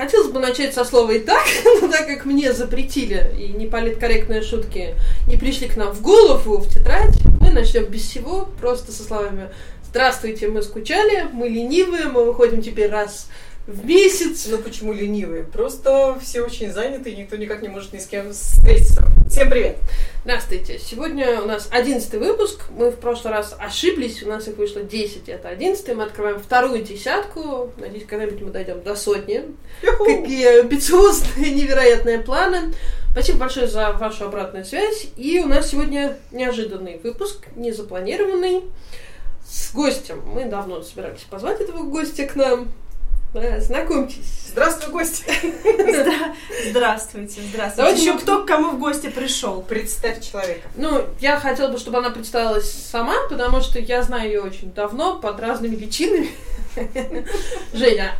Хотелось бы начать со слова «и так», но так как мне запретили и неполиткорректные шутки не пришли к нам в голову, в тетрадь, мы начнем без всего, просто со словами «Здравствуйте, мы скучали, мы ленивые, мы выходим теперь раз в месяц». Ну почему ленивые? Просто все очень заняты, и никто никак не может ни с кем встретиться. Всем привет! Здравствуйте. Сегодня у нас одиннцатый выпуск. Мы в прошлый раз ошиблись, у нас их вышло 10, это одиннадцатый. Мы открываем вторую десятку. Надеюсь, когда-нибудь мы дойдем до сотни. Юху! Какие амбициозные, невероятные планы. Спасибо большое за вашу обратную связь. И у нас сегодня неожиданный выпуск, незапланированный, с гостем. Мы давно собирались позвать этого гостя к нам. Да, знакомьтесь. Здравствуй, гости! Здра- Здравствуйте, здравствуйте. Давайте Еще кто к кому в гости пришел? Представь человека. Ну, я хотела бы, чтобы она представилась сама, потому что я знаю ее очень давно, под разными личинами. Женя,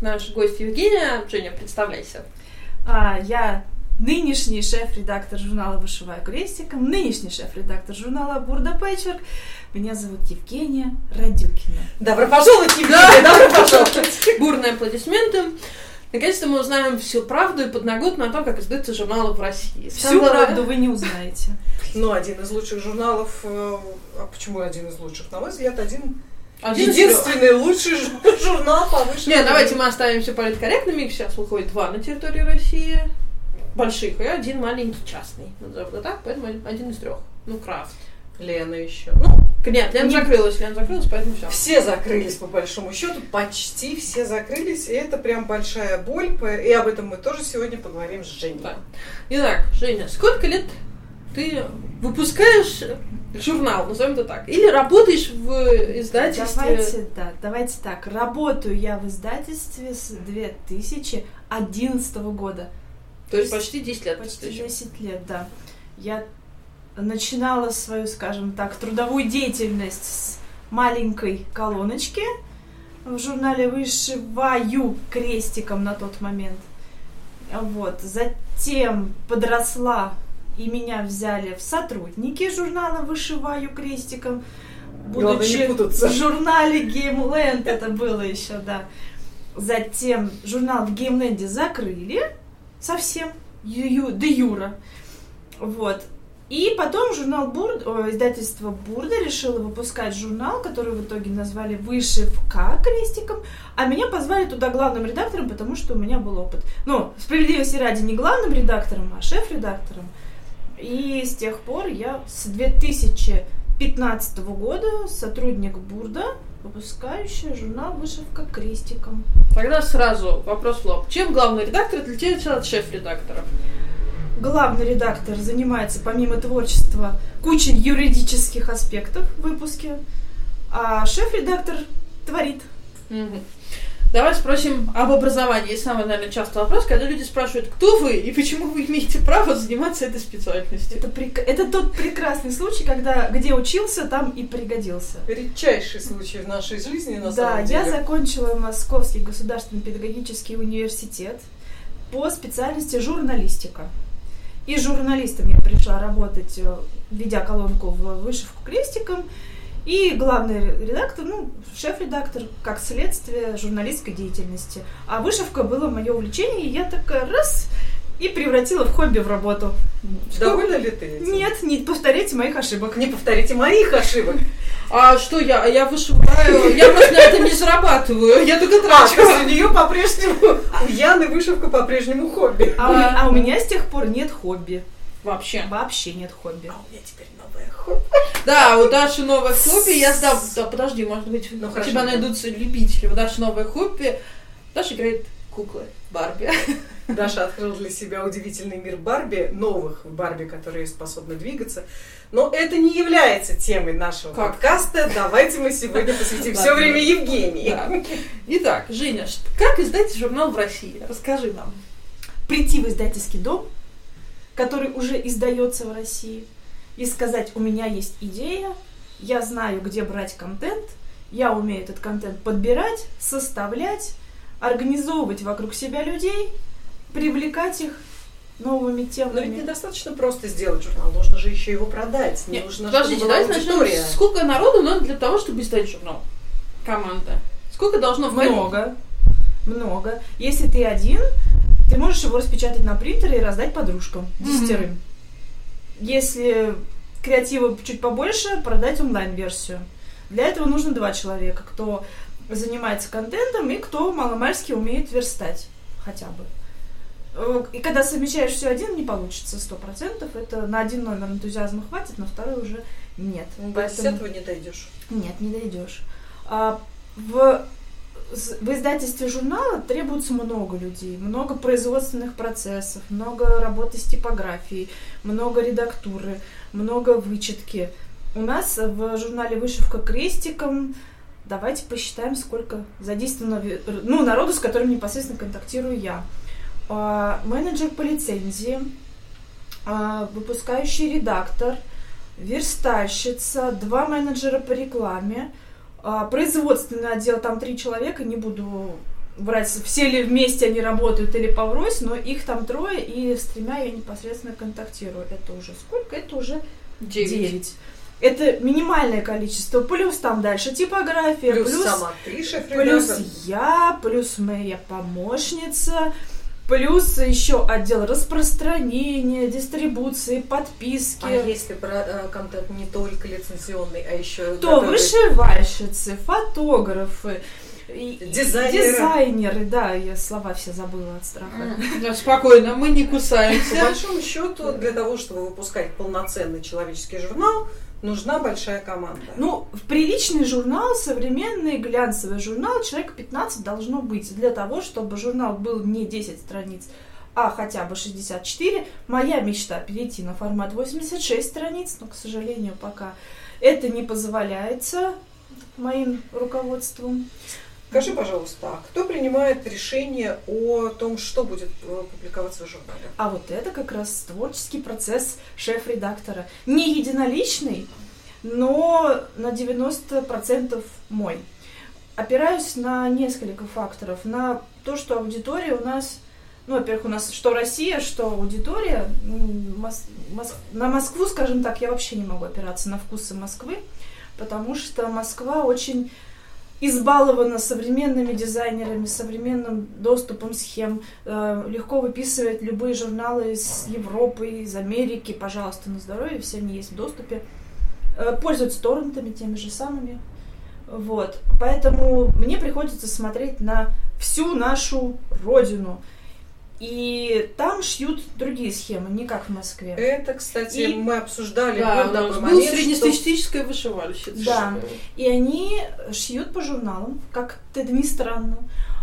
наш гость Евгения. Женя, представляйся. А, я нынешний шеф-редактор журнала «Вышиваю крестиком», нынешний шеф-редактор журнала «Бурда Пэтчворк». Меня зовут Евгения Радюкина. Добро пожаловать, Евгения! Добро пожаловать! Бурные аплодисменты. Наконец-то мы узнаем всю правду и подноготную о том, как издаются журналы в России. Всю Самое- правду вы не узнаете. Ну, один из лучших журналов... э, А почему один из лучших? На мой взгляд, один... Один из трех. единственный лучший жу- журнал по высшему Не, давайте мы оставим все политкорректными. Их сейчас выходит два на территории России. Больших, и один маленький частный. Назовем это так, поэтому один из трех. Ну, крафт. Лена еще. Ну, Нет, Лена Не- закрылась, Лена закрылась, поэтому все. все закрылись по большому счету, почти все закрылись, и это прям большая боль, и об этом мы тоже сегодня поговорим с Женей. Да. Итак, Женя, сколько лет ты выпускаешь журнал, назовем это так, или работаешь в издательстве? Давайте, да, давайте так. Работаю я в издательстве с 2011 года. То есть почти 10 лет. Почти ты ещё. 10 лет, да. Я начинала свою, скажем так, трудовую деятельность с маленькой колоночки в журнале «Вышиваю» крестиком на тот момент. Вот. Затем подросла, и меня взяли в сотрудники журнала «Вышиваю» крестиком. Путаться. в журнале «Геймленд» это было еще, да. Затем журнал в Геймленде закрыли совсем, ю, де юра. Вот. И потом журнал Бурд, издательство Бурда решило выпускать журнал, который в итоге назвали «Вышивка» крестиком, а меня позвали туда главным редактором, потому что у меня был опыт. Ну, справедливости ради, не главным редактором, а шеф-редактором. И с тех пор я с 2015 года сотрудник Бурда, выпускающая журнал «Вышивка крестиком». Тогда сразу вопрос в лоб. Чем главный редактор отличается от шеф-редактора? Главный редактор занимается, помимо творчества, кучей юридических аспектов в выпуске, а шеф-редактор творит. Мгм. Давай спросим об образовании. Самый, наверное, частый вопрос, когда люди спрашивают, кто вы и почему вы имеете право заниматься этой специальностью. Это, прек- это тот прекрасный случай, когда где учился, там и пригодился. Редчайший случай в нашей жизни, на да, самом деле. я закончила Московский государственный педагогический университет по специальности журналистика. И журналистом я пришла работать, э, ведя колонку в вышивку крестиком. И главный редактор, ну, шеф-редактор, как следствие журналистской деятельности. А вышивка было мое увлечение, и я такая раз и превратила в хобби в работу. Довольна ли ты этим? Нет, не повторяйте моих ошибок. Не повторите моих ошибок. А что я? А я вышиваю. Я просто на этом не зарабатываю. Я только А, трачу. есть у нее по-прежнему, у Яны вышивка по-прежнему хобби. А, у а у меня с тех пор нет хобби. Вообще. Вообще нет хобби. А у меня теперь. Да, у Даши новое хобби. Я сдам. Да, подожди, может быть, Ну, у хорошо, тебя да. найдутся любители. У Даши новое хобби. Даша играет куклы Барби. Даша открыла для себя удивительный мир Барби, новых Барби, которые способны двигаться. Но это не является темой нашего Как? подкаста. Давайте мы сегодня посвятим все время Евгении. Да. Итак, Женя, как издать журнал в России? Расскажи нам. прийти в издательский дом, который уже издается в России, и сказать, у меня есть идея, я знаю, где брать контент, я умею этот контент подбирать, составлять, организовывать вокруг себя людей, привлекать их новыми Но темами. ведь недостаточно просто сделать журнал, нужно же еще его продать. Нет, нужно, подождите, давайте начнем. Сколько народу надо для того, чтобы издать журнал? Команда. Сколько должно входить? Много. много. Если ты один, ты можешь его распечатать на принтере и раздать подружкам, десятерым. Если креатива чуть побольше, продать онлайн-версию. Для этого нужно два человека, кто занимается контентом и кто маломальски умеет верстать хотя бы. Э, И когда совмещаешь все один, не получится сто процентов. Это на один номер энтузиазма хватит, на второй уже нет. Без Поэтому- этого не дойдешь. нет, не дойдешь. А, в, в издательстве журнала требуется много людей, много производственных процессов, много работы с типографией, много редактуры, много вычетки. У нас в журнале «Вышивка крестиком» давайте посчитаем, сколько задействовано ну, народу, с которым непосредственно контактирую я. А, менеджер по лицензии, а, выпускающий редактор, верстальщица, два менеджера по рекламе, а, производственный отдел, там три человека, не буду брать, все ли вместе они работают или поврось, но их там трое, и с тремя я непосредственно контактирую. Это уже сколько? Это уже Девять. Это минимальное количество, плюс там дальше типография, Плюс, плюс, сама ты плюс я, плюс моя помощница, плюс еще отдел распространения, дистрибуции, подписки. А если про э, контент не только лицензионный, а еще то вышивальщицы, фотографы, Дизайнеры. дизайнеры, да, я слова все забыла от страха. Да, Спокойно, мы не По кусаемся. большому счету, для того, чтобы выпускать полноценный человеческий журнал, нужна большая команда. Ну, в приличный журнал, современный глянцевый журнал, человек 15 должно быть для того, чтобы журнал был не 10 страниц, а хотя бы 64. Моя мечта перейти на формат 86 страниц, но, к сожалению, пока это не позволяется моим руководством. Скажи, пожалуйста, а кто принимает решение о том, что будет э, публиковаться в журнале? А вот это как раз творческий процесс шеф-редактора. Не единоличный, но на 90% мой. Опираюсь на несколько факторов. На то, что аудитория у нас, ну, во-первых, у нас что Россия, что аудитория. м, Мос- Мос- на Москву, скажем так, я вообще не могу опираться на вкусы Москвы, потому что Москва очень избалована современными дизайнерами, современным доступом схем, э, легко выписывает любые журналы из Европы, из Америки, пожалуйста, на здоровье, все они есть в доступе. Э, Пользуются торрентами теми же самыми. Вот. Поэтому мне приходится смотреть на всю нашу родину. И там шьют другие схемы, не как в Москве. Это, кстати, И- мы обсуждали Да, был у нас такой был момент, что- среднестатистическая вышивальщица. Да. И они шьют по журналам, как это ни странно.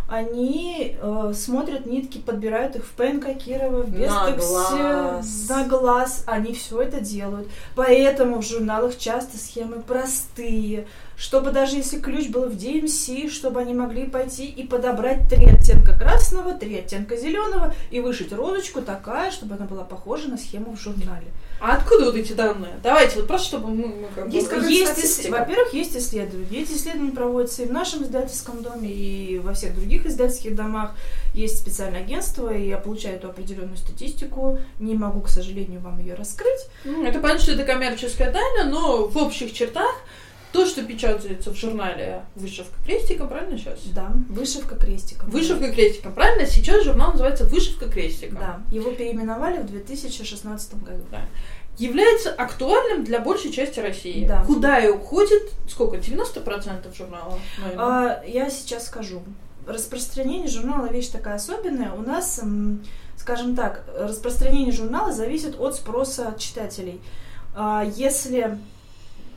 Они э, смотрят нитки, подбирают их в ПНК Кирова, в На Бестексе, глаз. на глаз. Они все это делают. Поэтому в журналах часто схемы простые, чтобы даже если ключ был в DMC, чтобы они могли пойти и подобрать три оттенка красного, три оттенка зеленого и вышить розочку такая, чтобы она была похожа на схему в журнале. А откуда вот эти данные? Давайте, вот просто чтобы мы, мы как Есть какая-то Есть, ис- во-первых, есть исследования. Эти исследования проводятся и в нашем издательском доме, и во всех других издательских домах. Есть специальное агентство, и я получаю эту определенную статистику. Не могу, к сожалению, вам ее раскрыть. Ну, Это понятно, что это коммерческая тайна, но в общих чертах то, что печатается в журнале «Вышивка крестиком», правильно сейчас? Да, вышивка крестиком. «Вышивка крестиком», правильно? Сейчас журнал называется «Вышивка крестиком». Да, его переименовали в 2016 году. Является актуальным для большей части России. Да. Куда и уходит, сколько, 90% журнала? наверное? А, я сейчас скажу. Распространение журнала вещь такая особенная. У нас, скажем так, распространение журнала зависит от спроса читателей. А, Если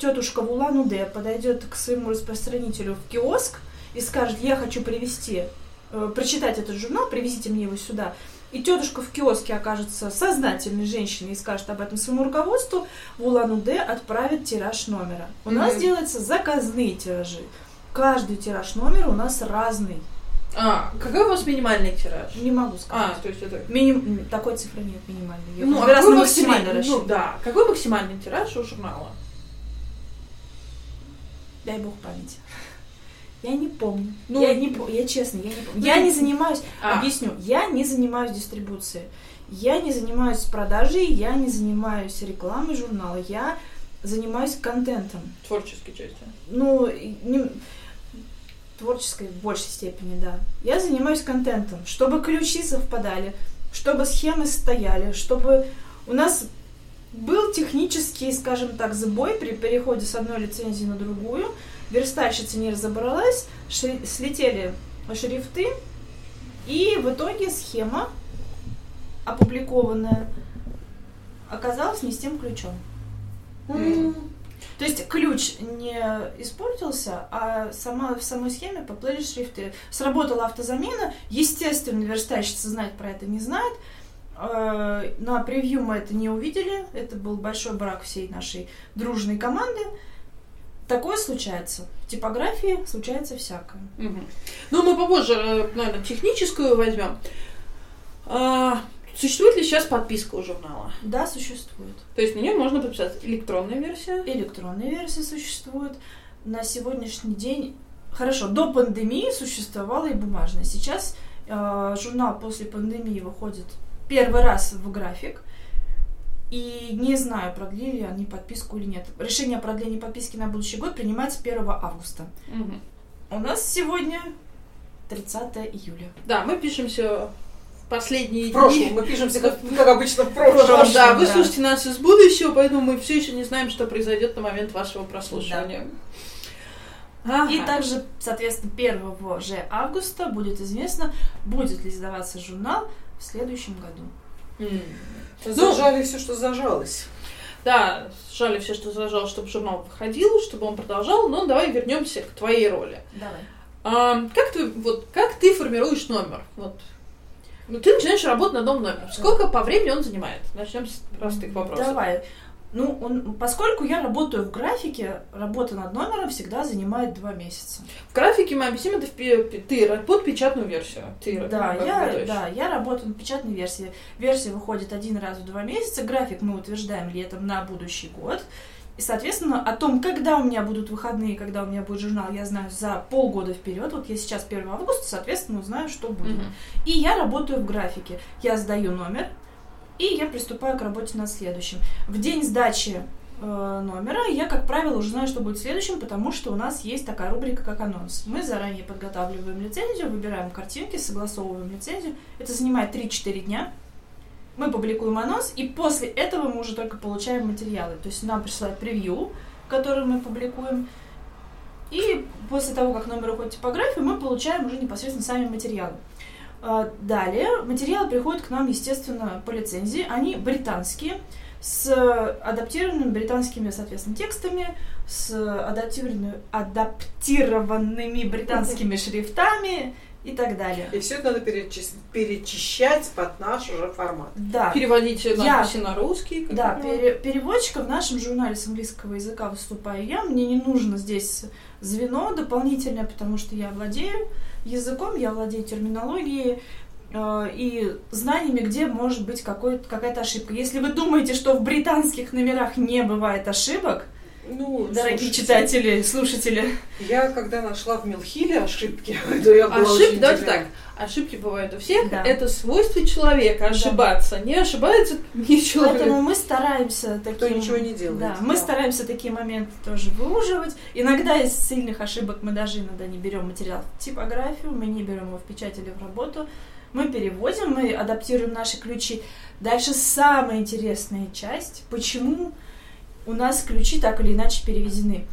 тетушка в Улан-Удэ подойдет к своему распространителю в киоск и скажет, я хочу привезти, э, прочитать этот журнал, привезите мне его сюда, и тетушка в киоске окажется сознательной женщиной и скажет об этом своему руководству, в Улан-Удэ отправит тираж номера. У нас Мгм. делаются заказные тиражи. Каждый тираж номера у нас разный. А, какой у вас минимальный тираж? Не могу А, сказать. то есть это... Миним... Такой цифры нет минимальной. Я Ну, а раз какой на максимальный, ну, да. Какой максимальный тираж у журнала? Дай бог памяти. Я не помню. Ну, я не помню. Я честно, я не помню. ну, Я не занимаюсь. А. Объясню. Я не занимаюсь дистрибуцией. Я не занимаюсь продажей, я не занимаюсь рекламой журнала. Я занимаюсь контентом. Творческой части. Ну, не- творческой в большей степени, да. Я занимаюсь контентом, чтобы ключи совпадали, чтобы схемы стояли, чтобы у нас был технический, скажем так, сбой при переходе с одной лицензии на другую. Верстальщица не разобралась, шри- слетели шрифты, и в итоге схема, опубликованная, оказалась не с тем ключом. М. То есть ключ не испортился, а сама, в самой схеме поплыли шрифты. Сработала автозамена. Естественно, верстальщица знать про это не знает. Э, На превью мы это не увидели. Это был большой брак всей нашей дружной команды. Такое случается. В типографии случается всякое. Мгм. Ну, мы попозже, наверное, техническую возьмем. А, существует ли сейчас подписка у журнала? Да, существует. То есть на нее можно подписаться электронная версия? Электронные версии существуют. На сегодняшний день, хорошо, до пандемии существовала и бумажная. Сейчас э, журнал после пандемии выходит первый раз в график. И не знаю, продлили они подписку или нет. Решение о продлении подписки на будущий год принимается 1 августа. Мгм. У нас сегодня 30 июля. Да, мы пишемся в последние В прошлом. дни. Мы пишемся, как, как обычно, в В прошлом, прошлом. да, вы да. слушаете нас из будущего, поэтому мы все еще не знаем, что произойдет на момент вашего прослушивания. Ага. И также, соответственно, 1 же августа будет известно, будет ли издаваться журнал в следующем году. М. Зажали все, что зажалось. Да, сжали все, что зажал, чтобы журнал выходил, чтобы он продолжал. Но давай вернемся к твоей роли. Давай. А, как ты вот как ты формируешь номер? Вот. Ну, ты начинаешь работать над новым номером. Сколько по времени он занимает? Начнем с простых вопросов. Давай. Ну, он, поскольку я работаю в графике, работа над номером всегда занимает два месяца. В графике мы объясним это в ты под печатную версию. Ты Да, я, работаешь. да, я работаю над печатной версией. Версия выходит один раз в два месяца. График мы утверждаем летом на будущий год. И, соответственно, о том, когда у меня будут выходные, когда у меня будет журнал, я знаю за полгода вперед. Вот я сейчас 1 августа, соответственно, узнаю, что будет. Мгм. И я работаю в графике. Я сдаю номер, и я приступаю к работе над следующим. В день сдачи э, номера я, как правило, уже знаю, что будет следующим, потому что у нас есть такая рубрика, как анонс. Мы заранее подготавливаем лицензию, выбираем картинки, согласовываем лицензию. Это занимает 3-4 дня. Мы публикуем анонс, и после этого мы уже только получаем материалы. То есть нам присылают превью, который мы публикуем, и после того, как номер уходит в типографию, мы получаем уже непосредственно сами материалы. А, Далее материалы приходят к нам, естественно, по лицензии. Они британские, с адаптированными британскими, соответственно, текстами, с адаптированными, адаптированными британскими шрифтами и так далее. И все это надо перечис- перечищать под наш уже формат. Да, Переводить Я- надписи на русский. как да, это? пере- переводчиком в нашем журнале с английского языка выступаю я. Мне не нужно здесь звено дополнительное, потому что я владею языком, я владею терминологией э, и знаниями, где может быть какой- какая-то ошибка. Если вы думаете, что в британских номерах не бывает ошибок, Ну, дорогие слушайте, читатели, слушатели, Я когда нашла в Милхиле ошибки, то я была Ошибки, очень давайте так. Ошибки бывают у всех. Да. Это свойство человека ошибаться. Не ошибается не человек. поэтому мы стараемся такие... Кто ничего не делает. Да, мы Да. стараемся такие моменты тоже выуживать. Иногда из сильных ошибок мы даже иногда не берем материал в типографию, мы не берем его в печать или в работу. Мы переводим, мы адаптируем наши ключи. Дальше самая интересная часть, почему у нас ключи так или иначе переведены.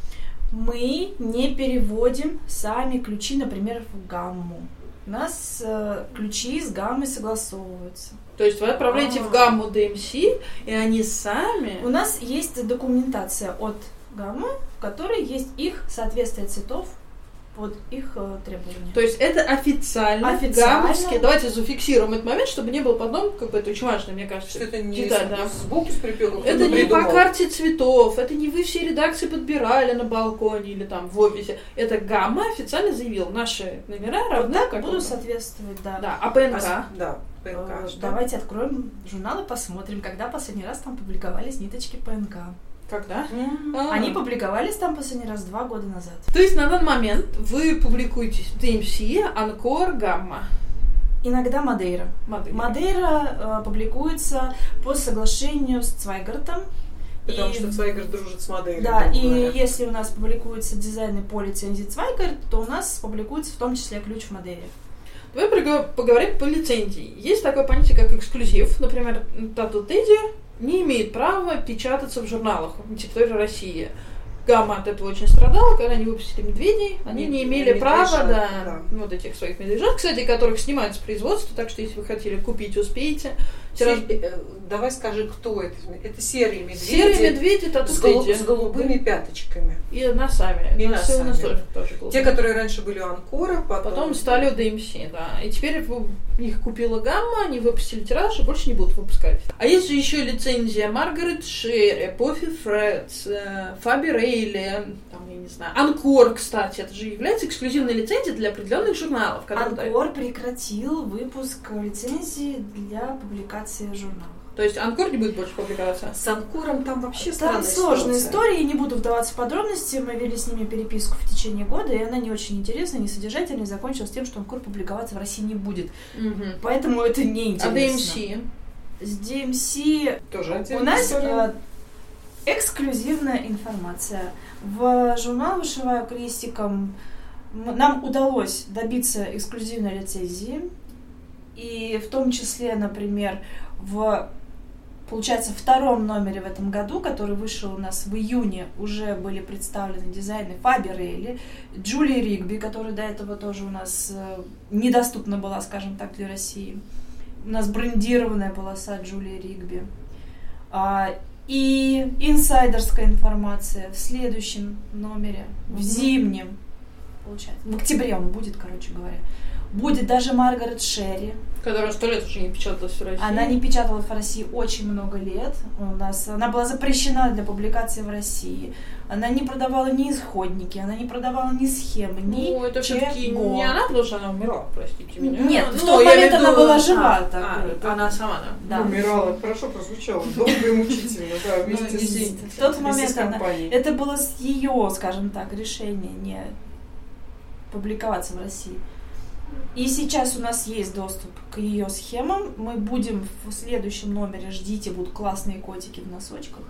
Мы не переводим сами ключи, например, в гамму. У нас э, ключи с гаммой согласовываются. То есть вы отправляете в А. гамму DMC, и они сами... У нас есть документация от гаммы, в которой есть их соответствие цветов под их э, требования. То есть это официально, Официально. гаммовские. Давайте зафиксируем этот момент, чтобы не было потом, как бы это очень важно, мне кажется. Что это не деталь, да. звуки с припевом. Это не по придумал. карте цветов, это не вы все редакции подбирали на балконе или там в офисе. Это гамма официально заявил, наши номера Вот равны так как будут соответствовать, да. Да, а ПНК? А, Да, Э, ПНК. Давайте откроем журнал и посмотрим, когда последний раз там публиковались ниточки ПНК. Когда? А. Они публиковались там последний раз два года назад. То есть на данный момент вы публикуете DMC, Анкор, Гамма. Иногда Мадейра. Модель. Мадейра э, публикуется по соглашению с Цвайгартом Потому И- что Цвайгард дружит с моделью. Да, и говоря. если у нас публикуются дизайны по лицензии Цвайгард, то у нас публикуется в том числе ключ в модели. Давай поговорим по лицензии. Есть такое понятие, как эксклюзив. Например, Тату Тедди не имеет права печататься в журналах на территории России. Гамма от этого очень страдала, когда они выпустили медведей. Они не Мед- имели права, медвежат, да, да. вот этих своих медвежат, кстати, которых снимают с производства, так что если вы хотели купить, успеете. Се- э, Давай скажи, кто это? Это серые медведи. Серые медведи Тату с, Тедди. с голубыми пяточками. И носами. И Носы у нас носами. тоже, тоже голубые. Те, которые раньше были у Анкора, потом... Потом стали у DMC, да. И теперь их купила Гамма, они выпустили тираж и больше не будут выпускать. А есть же еще лицензия Маргарет Шерри, Пофи Фредс, э, Фаби Рейли, там, я не знаю, Анкор, кстати, это же является эксклюзивной лицензией для определенных журналов. которые дают. Анкор прекратил выпуск лицензии для публикации в журналах. То есть Анкор не будет больше публиковаться. С Анкором там вообще Там сложная ситуация. история, не буду вдаваться в подробности. Мы вели с ними переписку в течение года, и она не очень интересная, не содержательная, и закончилась тем, что Анкор публиковаться в России не будет. Мгм. Поэтому это не А интересно. DMC? С DMC Тоже у нас история. э, эксклюзивная информация. В журнал «Вышиваю крестиком» м- нам удалось добиться эксклюзивной лицензии. И в том числе, например, в получается, втором номере в этом году, который вышел у нас в июне, уже были представлены дизайны Фаби Рейли, Джулии Ригби, которая до этого тоже у нас э, недоступна была, скажем так, для России. У нас брендированная полоса Джулии Ригби. А, и инсайдерская информация в следующем номере, в зимнем, получается. В октябре он будет, короче говоря. Будет даже Маргарет Шерри. Которая сто лет уже не печаталась в России. Она не печаталась в России очень много лет. У нас она была запрещена для публикации в России. Она не продавала ни исходники, она не продавала ни схемы, ни Ну, это все-таки не она, потому что она умерла, простите меня. Нет, в Ну, тот я момент имею в она была жива. А, так, а, э, она сама, да. да. Умирала, хорошо прозвучало. Долго и мучительно, да, вместе Ну, с- действительно. В тот вместе момент с она-. Это было с ее, скажем так, решение не публиковаться в России. И сейчас у нас есть доступ к ее схемам. Мы будем в следующем номере, ждите, будут классные котики в носочках.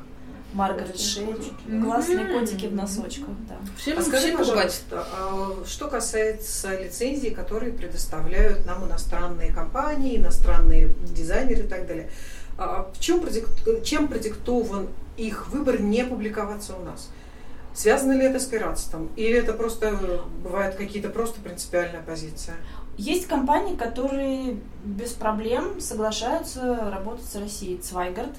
Маргарет котики. Классные котики в носочках, да. Всем, А скажи, пожалуйста, а что касается лицензий, которые предоставляют нам иностранные компании, иностранные дизайнеры и так далее, а в чем продик- чем продиктован их выбор не публиковаться у нас? Связано ли это с пиратством? Или это просто э, бывают какие-то просто принципиальная позиция? Есть компании, которые без проблем соглашаются работать с Россией. Цвайгард,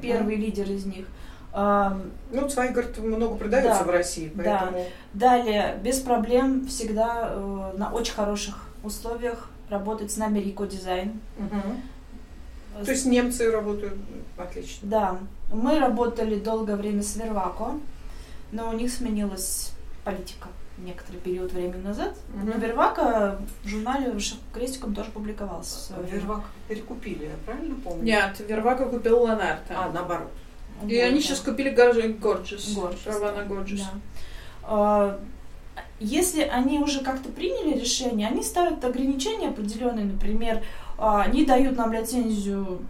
первый лидер из них. Ну, Цвайгард много продается Да. в России, Да. поэтому... Далее, без проблем всегда э, на очень хороших условиях работает с нами Рико Дизайн. Мгм. То есть немцы работают отлично. Да, мы работали долгое время с Вервако, но у них сменилась политика некоторый период времени назад. Но Вервако в журнале «Вышивка крестиком» тоже публиковался. Вервак перекупили, я правильно помню? Нет, Вервака купил Ланарта. А, наоборот. И Вот, они да. сейчас купили Горджис. Горджис. Права на Горджис. Да. А, Если они уже как-то приняли решение, они ставят ограничения определенные, например, а, они дают нам лицензию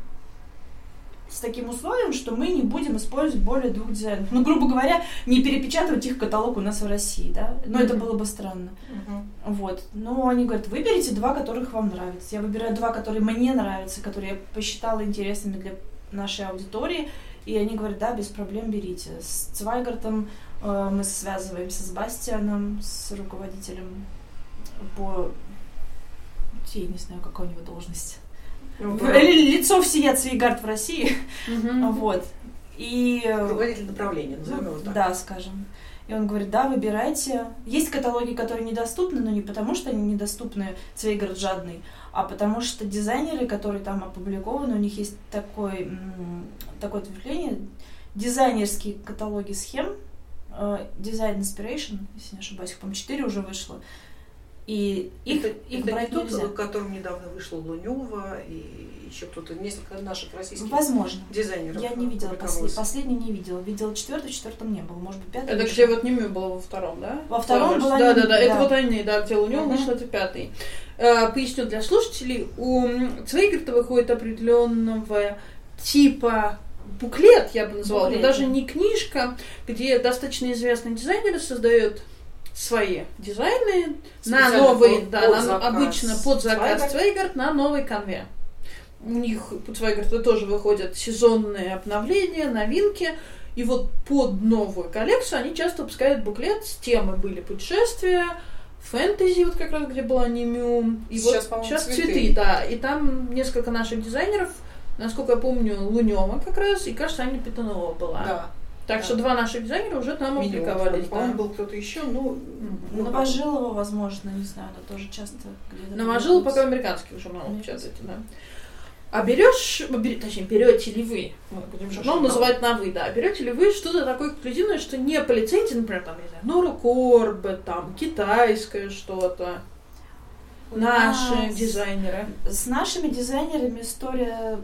с таким условием, что мы не будем использовать более двух дизайнов. Ну, грубо говоря, не перепечатывать их каталог у нас в России, да? Но это Мгм. было бы странно. Вот. Но они говорят, выберите два, которых вам нравятся. Я выбираю два, которые мне нравятся, которые я посчитала интересными для нашей аудитории. И они говорят, да, без проблем берите. С Цвайгартом э, мы связываемся с Бастианом, с руководителем по... Я не знаю, какая у него должность. Ну, Ли- Лицо всея Цвейгард в России. Вот. И... э, Руководитель направления, назовем его так. Да, скажем. И он говорит, да, выбирайте. Есть каталоги, которые недоступны, но не потому, что они недоступны Цвейгард жадный, а потому что дизайнеры, которые там опубликованы, у них есть такой, такое ответвление, дизайнерские каталоги схем, э, Design Inspiration, если не ошибаюсь, их, по-моему, 4 уже вышло. И их, это, их это не брать тот, нельзя. которым недавно вышла Лунева и еще кто-то, несколько наших российских Возможно. дизайнеров. Я не видела опубликовалось. послед... последний не видела. Видела четвертый, в четвертом не было. Может быть, пятый. Это где вот Ними было во втором, да? Во втором была Да, да, Ними, да. Это да. вот они, да, где у него Мгм. вышел, это пятый. Э, Поясню для слушателей. У Цвейгарта выходит определенного типа буклет, я бы назвала, Буклет, это даже да. не книжка, где достаточно известные дизайнеры создают свои дизайны на новый, под- да, под на- заказ обычно под заказ. Свейгард на новой конве. У них под Свейгарда тоже выходят сезонные обновления, новинки. И вот под новую коллекцию они часто выпускают буклет с темой были путешествия, фэнтези, вот как раз где была Немюм. И Сейчас, вот сейчас цветы. цветы, да. И там несколько наших дизайнеров, насколько я помню, Лунева как раз, и кажется, Аня Петунова была. Да. Так да. что два наших дизайнера уже там Минимум. опубликовались. По-моему, Да. был кто-то еще, ну, ну, Новожилова, возможно, не знаю, она тоже часто где-то... Публикуется. пока в американских журналах печатаете, да. А берешь, бери- точнее, берете ли вы, мы будем журнал Журнал. называть на вы, да, берете ли вы что-то такое эксклюзивное, что не по лицензии, например, там, не знаю, Нора Корбе, там, китайское что-то, наши нас дизайнеры. С нашими дизайнерами история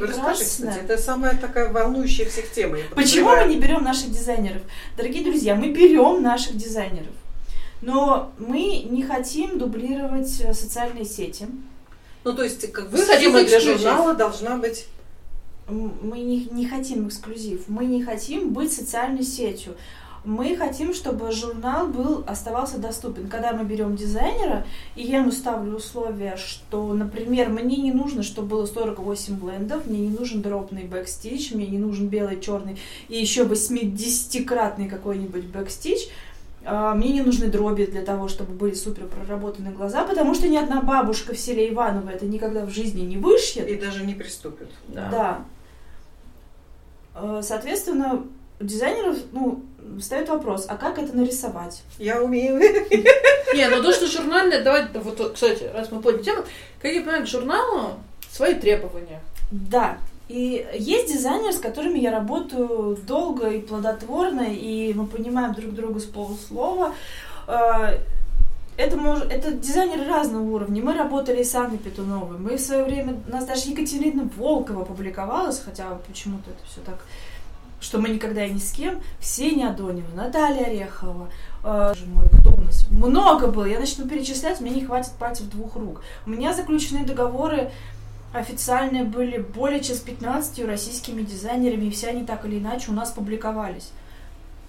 Расскажи, кстати, это самая такая волнующая всех тема. Почему мы не берем наших дизайнеров? Дорогие друзья, мы берем наших дизайнеров. Но мы не хотим дублировать э, социальные сети. Ну, то есть, как Вы тема для журнала должна быть... Мы не, не хотим эксклюзив. Мы не хотим быть социальной сетью. Мы хотим, чтобы журнал был, оставался доступен. Когда мы берем дизайнера, и я ему ставлю условия, что, например, мне не нужно, чтобы было 48 blend ов, мне не нужен дробный backstitch, мне не нужен белый, черный и еще 80-кратный какой-нибудь backstitch, а, мне не нужны дроби для того, чтобы были супер проработаны глаза, потому что ни одна бабушка в селе Иваново это никогда в жизни не вышьет. И даже не приступит. Да. Э, Соответственно, у дизайнеров, ну, встает вопрос, а как это нарисовать? Я умею. Не, ну то, что журнальное, давайте, вот, кстати, раз мы подняли тему, как я понимаю, к журналу свои требования. Да. И есть дизайнеры, с которыми я работаю долго и плодотворно, и мы понимаем друг друга с полуслова. Э, Это, мож... это дизайнеры разного уровня. Мы работали с Анной Петуновой. Мы в свое время... У нас даже Екатерина Волкова публиковалась, хотя почему-то это все так что мы никогда и ни с кем. Ксения Адонева, Наталья Орехова. Э, мой, кто у нас? Много было. Я начну перечислять, мне не хватит пальцев двух рук. У меня заключены договоры официальные были более чем с 15 российскими дизайнерами, и все они так или иначе у нас публиковались.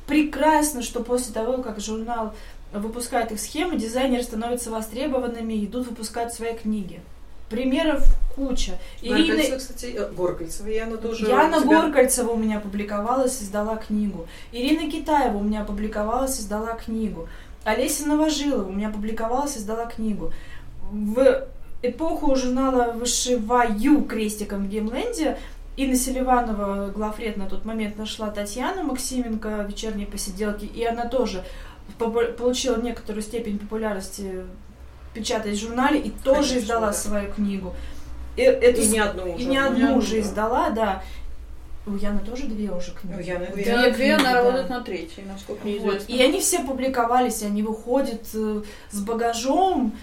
Прекрасно, что после того, как журнал выпускает их схемы, дизайнеры становятся востребованными, идут выпускать свои книги. Примеров куча. Ирина, Горгольцева, кстати, э, Горгольцева, Яна тоже... Яна у тебя- Горгольцева у меня публиковалась издала книгу. Ирина Китаева у меня публиковалась издала книгу. Олеся Новожилова у меня публиковалась издала книгу. В эпоху журнала «Вышиваю» крестиком в Геймленде Инна Селиванова, главред на тот момент, нашла Татьяну Максименко «Вечерние посиделки», и она тоже получила некоторую степень популярности печатать в журнале и тоже Конечно, издала да. свою книгу. И, эту И не одну и уже. не одну одну, уже да. издала, да. У Яны тоже две уже книги. У Яны две. Да, две, книги, она да. работает на третьей, насколько мне Вот. известно. И они все публиковались, они выходят э, с багажом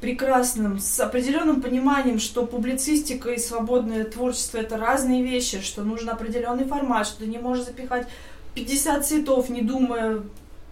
прекрасным, с определенным пониманием, что публицистика и свободное творчество это разные вещи, что нужен определенный формат, что ты не можешь запихать 50 цветов, не думая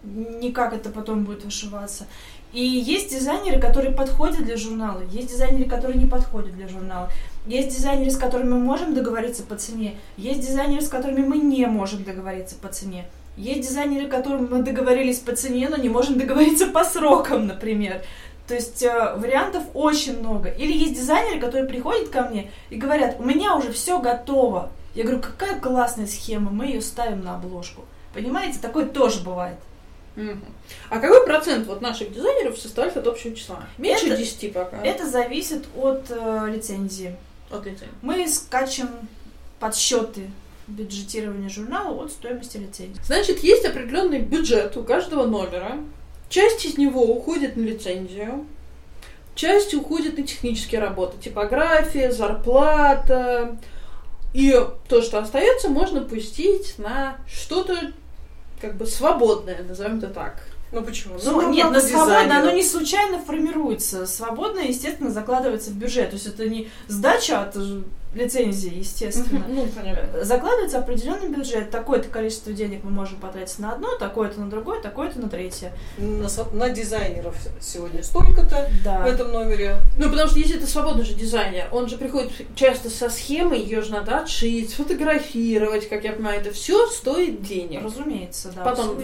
ни как это потом будет вышиваться. И есть дизайнеры, которые подходят для журнала, есть дизайнеры, которые не подходят для журнала. Есть дизайнеры, с которыми мы можем договориться по цене, есть дизайнеры, с которыми мы не можем договориться по цене. Есть дизайнеры, которым мы договорились по цене, но не можем договориться по срокам, например. То есть э, вариантов очень много. Или есть дизайнеры, которые приходят ко мне и говорят, у меня уже все готово. Я говорю, какая классная схема, мы ее ставим на обложку. Понимаете, такое тоже бывает. А какой процент вот наших дизайнеров составляет от общего числа? Меньше Это- 10 пока. Это зависит от э, лицензии. От лицензии. Мы скачем подсчеты бюджетирования журнала от стоимости лицензии. Значит, есть определенный бюджет у каждого номера. Часть из него уходит на лицензию, часть уходит на технические работы, типография, зарплата. И то, что остается, можно пустить на что-то как бы свободное, назовем это так. Ну почему? Ну, нам нет, на свободно дизайнера. оно не случайно формируется. Свободно, естественно, закладывается в бюджет. То есть это не сдача от ж- лицензии, естественно. Ну, понятно. Закладывается определенный бюджет. Такое-то количество денег мы можем потратить на одно, такое-то на другое, такое-то на третье. На, на дизайнеров сегодня столько-то Да. в этом номере. Ну, потому что если это свободный же дизайнер, он же приходит часто со схемой, ее же надо отшить, сфотографировать, как я понимаю, это все стоит денег. Разумеется, да. Потом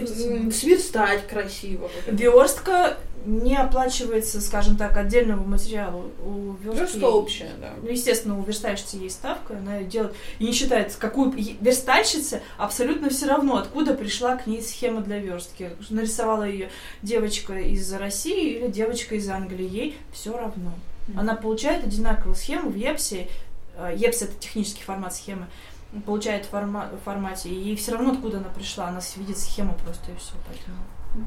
сверстать красиво. Верстка не оплачивается, скажем так, отдельного материала. У верстки... Верстка общая, да. Ну, естественно, у верстальщицы есть ставка, она её делает и не считает, какую верстальщице абсолютно все равно, откуда пришла к ней схема для верстки. Нарисовала ее девочка из России или девочка из Англии, ей все равно. Она получает одинаковую схему в Епсе. э, Епс это технический формат схемы. Получает форма- формате, и ей все равно откуда она пришла, она видит схему просто и все. Поэтому.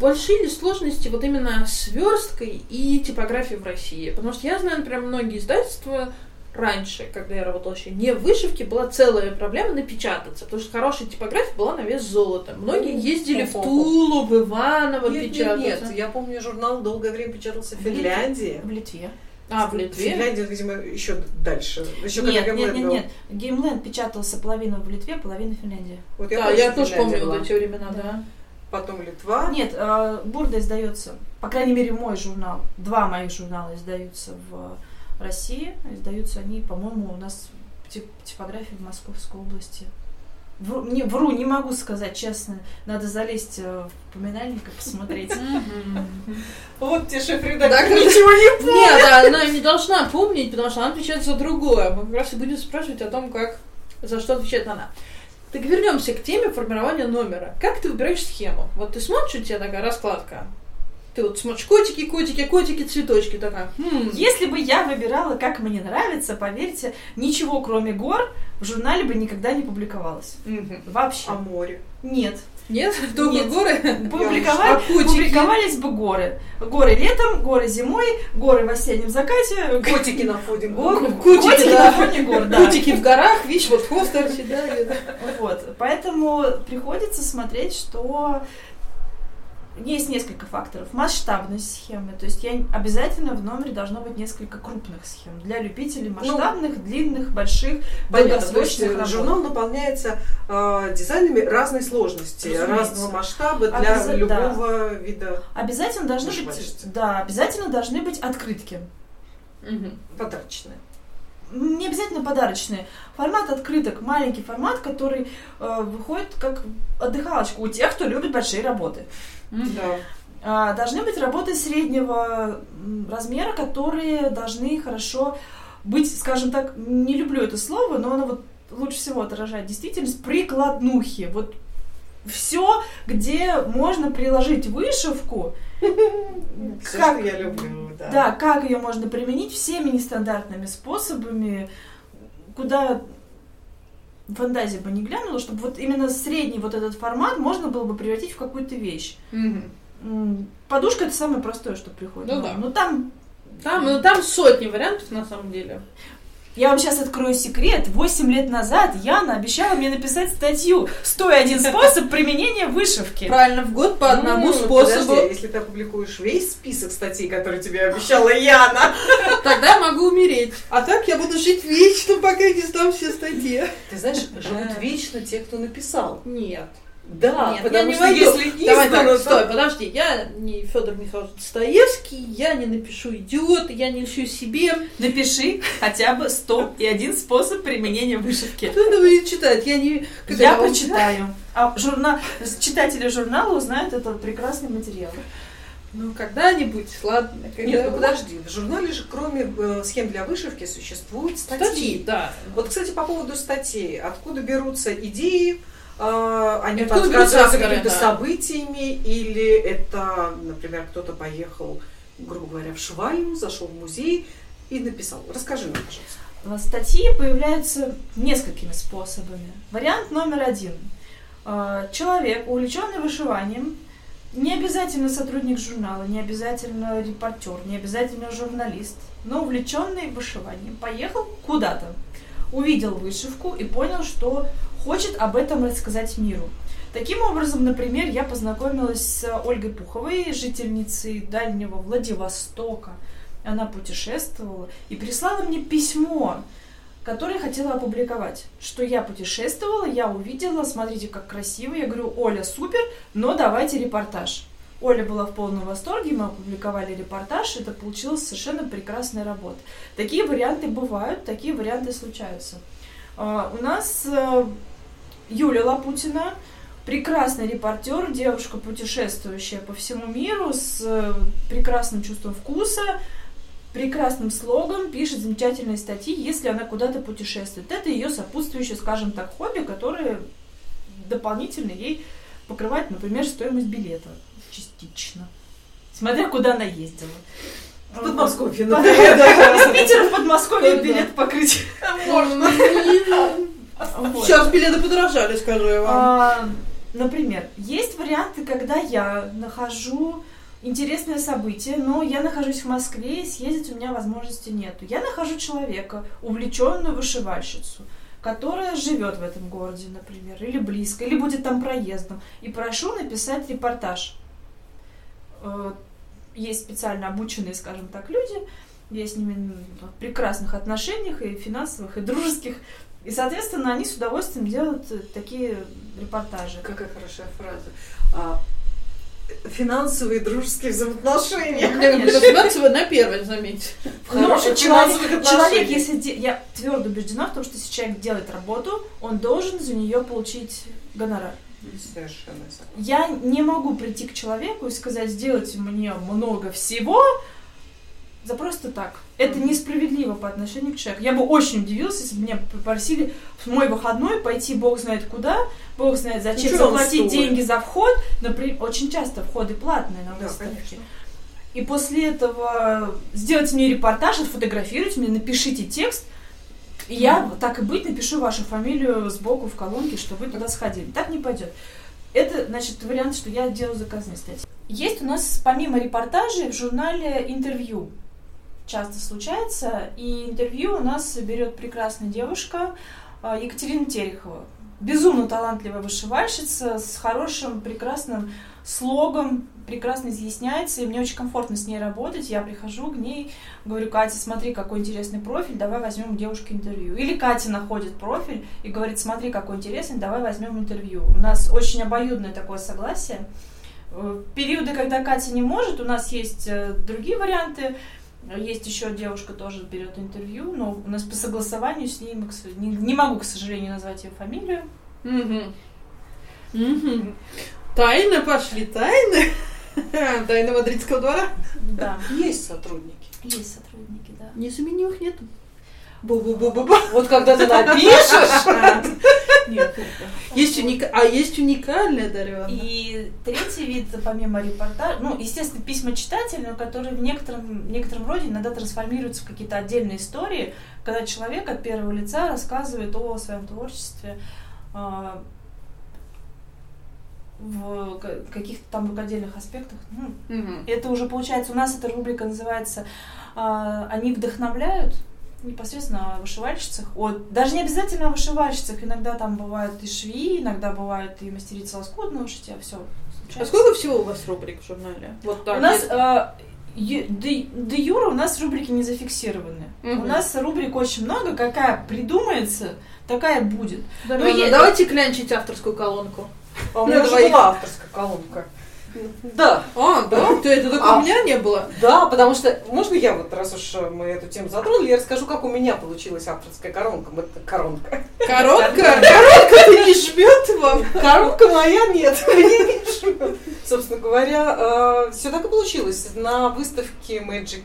Большие ли сложности вот именно с версткой и типографией в России? Потому что я знаю, например, многие издательства раньше, когда я работала еще не в вышивке, была целая проблема напечататься, потому что хорошая типография была на вес золота. Многие ездили в Тулу, в Иваново Нет, нет, печататься. нет, я помню, журнал долгое время печатался в Финляндии. В Литве. А, в Литве? Финляндия, видимо, еще дальше. Еще Нет, нет, нет, был. нет. Геймленд печатался половина в Литве, половина в Финляндии. Вот Да, помню, я тоже помню была. вот эти времена, Да. да. Потом Литва. Нет, э, Бурда издается, по крайней мере, мой журнал. Два моих журнала издаются в России. Издаются они, по-моему, у нас тип- типографии в Московской области. Вру не, вру, не могу сказать, честно. Надо залезть э, в поминальник и посмотреть. Вот тебе Да, шеф-редактор ничего не Нет, да, она не должна помнить, потому что она отвечает за другое. Мы как раз и будем спрашивать о том, как, за что отвечает она. Так вернемся к теме формирования номера. Как ты выбираешь схему? Вот ты смотришь, у тебя такая раскладка. Ты вот смотришь котики, котики, котики, цветочки, такая. хм, Если бы я выбирала, как мне нравится, поверьте, ничего кроме гор в журнале бы никогда не публиковалось. мгм. Вообще. А море? Нет. Нет, только Нет. горы. Публиковали, А публиковались бы горы. Горы летом, горы зимой, горы в осеннем закате. Котики на фоне Го- гор. Котики, котики да. на фоне гор, да. Котики в горах, видишь, вот торчит, да. Вот. Поэтому приходится смотреть, что есть несколько факторов. Масштабность схемы. То есть я обязательно в номере должно быть несколько крупных схем. Для любителей масштабных, длинных, больших, долгосрочных э, работ. журнал наполняется э, дизайнами разной сложности, Разумеется. разного масштаба для Обяза- любого вида Обязательно должны быть, да, обязательно должны быть открытки. Мгм. подарочные. Не обязательно подарочные. Формат открыток, маленький формат, который э, выходит как отдыхалочка у тех, кто любит большие работы. Да. А, должны быть работы среднего размера, которые должны хорошо быть, скажем так, не люблю это слово, но оно вот лучше всего отражает действительность, прикладнухи. Вот все, где можно приложить вышивку, Все, Как- что я люблю, да. да, как ее можно применить всеми нестандартными способами, куда фантазия бы не глянула, чтобы вот именно средний вот этот формат можно было бы превратить в какую-то вещь. М, Подушка это самое простое, что приходит. Ну да. ум. Ну там, Там, ну, там сотни вариантов на самом деле. Я вам сейчас открою секрет. Восемь лет назад Яна обещала мне написать статью «101 способ применения вышивки». Правильно, в год по одному Ну, способу. Подожди, а если ты опубликуешь весь список статей, которые тебе обещала Яна, Тогда я могу умереть. А так я буду жить вечно, пока не сдам все статьи. ты знаешь, живут вечно те, кто написал. Нет. Да, Нет, я потому не что войду. если Давай издано, так, то- стой, подожди. Я не Федор Михайлович Достоевский, я не напишу идиот, я не ищу себе. Напиши хотя бы 101 способ применения вышивки. Кто это будет читать? Я не... как Я он- прочитаю. А журна... читатели журнала узнают этот прекрасный материал. Ну, когда-нибудь, ладно. Когда... Нет, ну подожди, в журнале же кроме э, схем для вышивки существуют статьи. Статьи, да. Вот, кстати, по поводу статей. Откуда берутся идеи? Э, Они Откуда авторы, какими-то да. событиями? Или это, например, кто-то поехал, грубо говоря, в Швалью, зашел в музей и написал. Расскажи нам, пожалуйста. Статьи появляются несколькими способами. Вариант номер один. А, Человек, увлеченный вышиванием, не обязательно сотрудник журнала, не обязательно репортер, не обязательно журналист, но увлеченный вышиванием, поехал куда-то, увидел вышивку и понял, что хочет об этом рассказать миру. Таким образом, например, я познакомилась с Ольгой Пуховой, жительницей дальнего Владивостока. Она путешествовала и прислала мне письмо, которое хотела опубликовать. Что я путешествовала, я увидела, смотрите, как красиво. Я говорю, Оля, супер, но давайте репортаж. Оля была в полном восторге, мы опубликовали репортаж, это получилась совершенно прекрасная работа. Такие варианты бывают, такие варианты случаются. А, у нас э, Юля Лапутина, прекрасный репортер, девушка, путешествующая по всему миру с э, прекрасным чувством вкуса, прекрасным слогом, пишет замечательные статьи, если она куда-то путешествует. Это ее сопутствующее, скажем так, хобби, которое дополнительно ей покрывает, например, стоимость билета частично. Смотря куда она ездила. В Подмосковье, например. Из Питера в Подмосковье билет покрыть. Можно. Сейчас билеты подорожали, скажу я вам. А, например, есть варианты, когда я нахожу интересное событие, но я нахожусь в Москве, и съездить у меня возможности нету. Я нахожу человека, увлеченную вышивальщицу, которая живет в этом городе, например, или близко, или будет там проездом, и прошу написать репортаж. Э, есть специально обученные, скажем так, люди, я с ними в прекрасных отношениях, и финансовых, и дружеских, и, соответственно, они с удовольствием делают такие репортажи. Какая хорошая фраза. А, финансовые дружеские взаимоотношения. Конечно. Финансовые на первой, заметьте. В ну, человек, человек, если де... я твердо убеждена в том, что если человек делает работу, он должен за нее получить гонорар. Совершенно. Я не могу прийти к человеку и сказать, сделайте мне много всего, за просто так. Это несправедливо по отношению к человеку. Я бы очень удивилась, если бы меня попросили в мой выходной пойти бог знает куда, бог знает зачем, ну, заплатить деньги за вход. Например, очень часто входы платные на выставки. Да, и после этого сделать мне репортаж, отфотографируйте мне, напишите текст, я, так и быть, напишу вашу фамилию сбоку в колонке, что вы туда сходили. Так не пойдет. Это, значит, вариант, что я делаю заказные статьи. Есть у нас, помимо репортажей, в журнале интервью часто случается. И интервью у нас берет прекрасная девушка а, Екатерина Терехова. Безумно талантливая вышивальщица с хорошим, прекрасным слогом, прекрасно изъясняется, и мне очень комфортно с ней работать. Я прихожу к ней, говорю, Катя, смотри, какой интересный профиль, давай возьмем у девушки интервью. Или Катя находит профиль и говорит, смотри, какой интересный, давай возьмем интервью. У нас очень обоюдное такое согласие. В периоды, когда Катя не может, у нас есть э, другие варианты. Есть еще девушка тоже берет интервью, но у нас по согласованию с ней не, не могу, к сожалению, назвать ее фамилию. Угу. Угу. Тайны пошли, тайны. Тайны мадридского двора. Да. Есть сотрудники. Есть сотрудники, да. Незаменимых нету. Бу-бу-бу-бу-бу. Вот когда ты напишешь. Нет, есть уника... А есть уникальная, Дарья И третий вид, помимо репортажа, ну, естественно, письма читателям, которые в некотором, некотором роде иногда трансформируются в какие-то отдельные истории, когда человек от первого лица рассказывает о своем творчестве, а, в каких-то там рукодельных аспектах. Ну, угу. Это уже получается, у нас эта рубрика называется а, «Они вдохновляют», непосредственно о вышивальщицах. Вот. Даже не обязательно о вышивальщицах. Иногда там бывают и швеи, иногда бывают и мастерица лоскутного шитья. Все. А сколько всего у вас рубрик в журнале? Вот так. У нас э, де, де юра у нас рубрики не зафиксированы. Угу. У нас рубрик очень много. Какая придумается, такая будет. Да, ну, ну, давайте клянчить авторскую колонку. А у меня же была авторская колонка. Да. А, да? То это только а, у меня не было? Да, потому что, можно я вот, раз уж мы эту тему затронули, я расскажу, как у меня получилась авторская коронка. Коронка. Коронка? Коронка не жмет вам? Коронка моя нет, мне не жмет. Собственно говоря, э, все так и получилось. На выставке Magic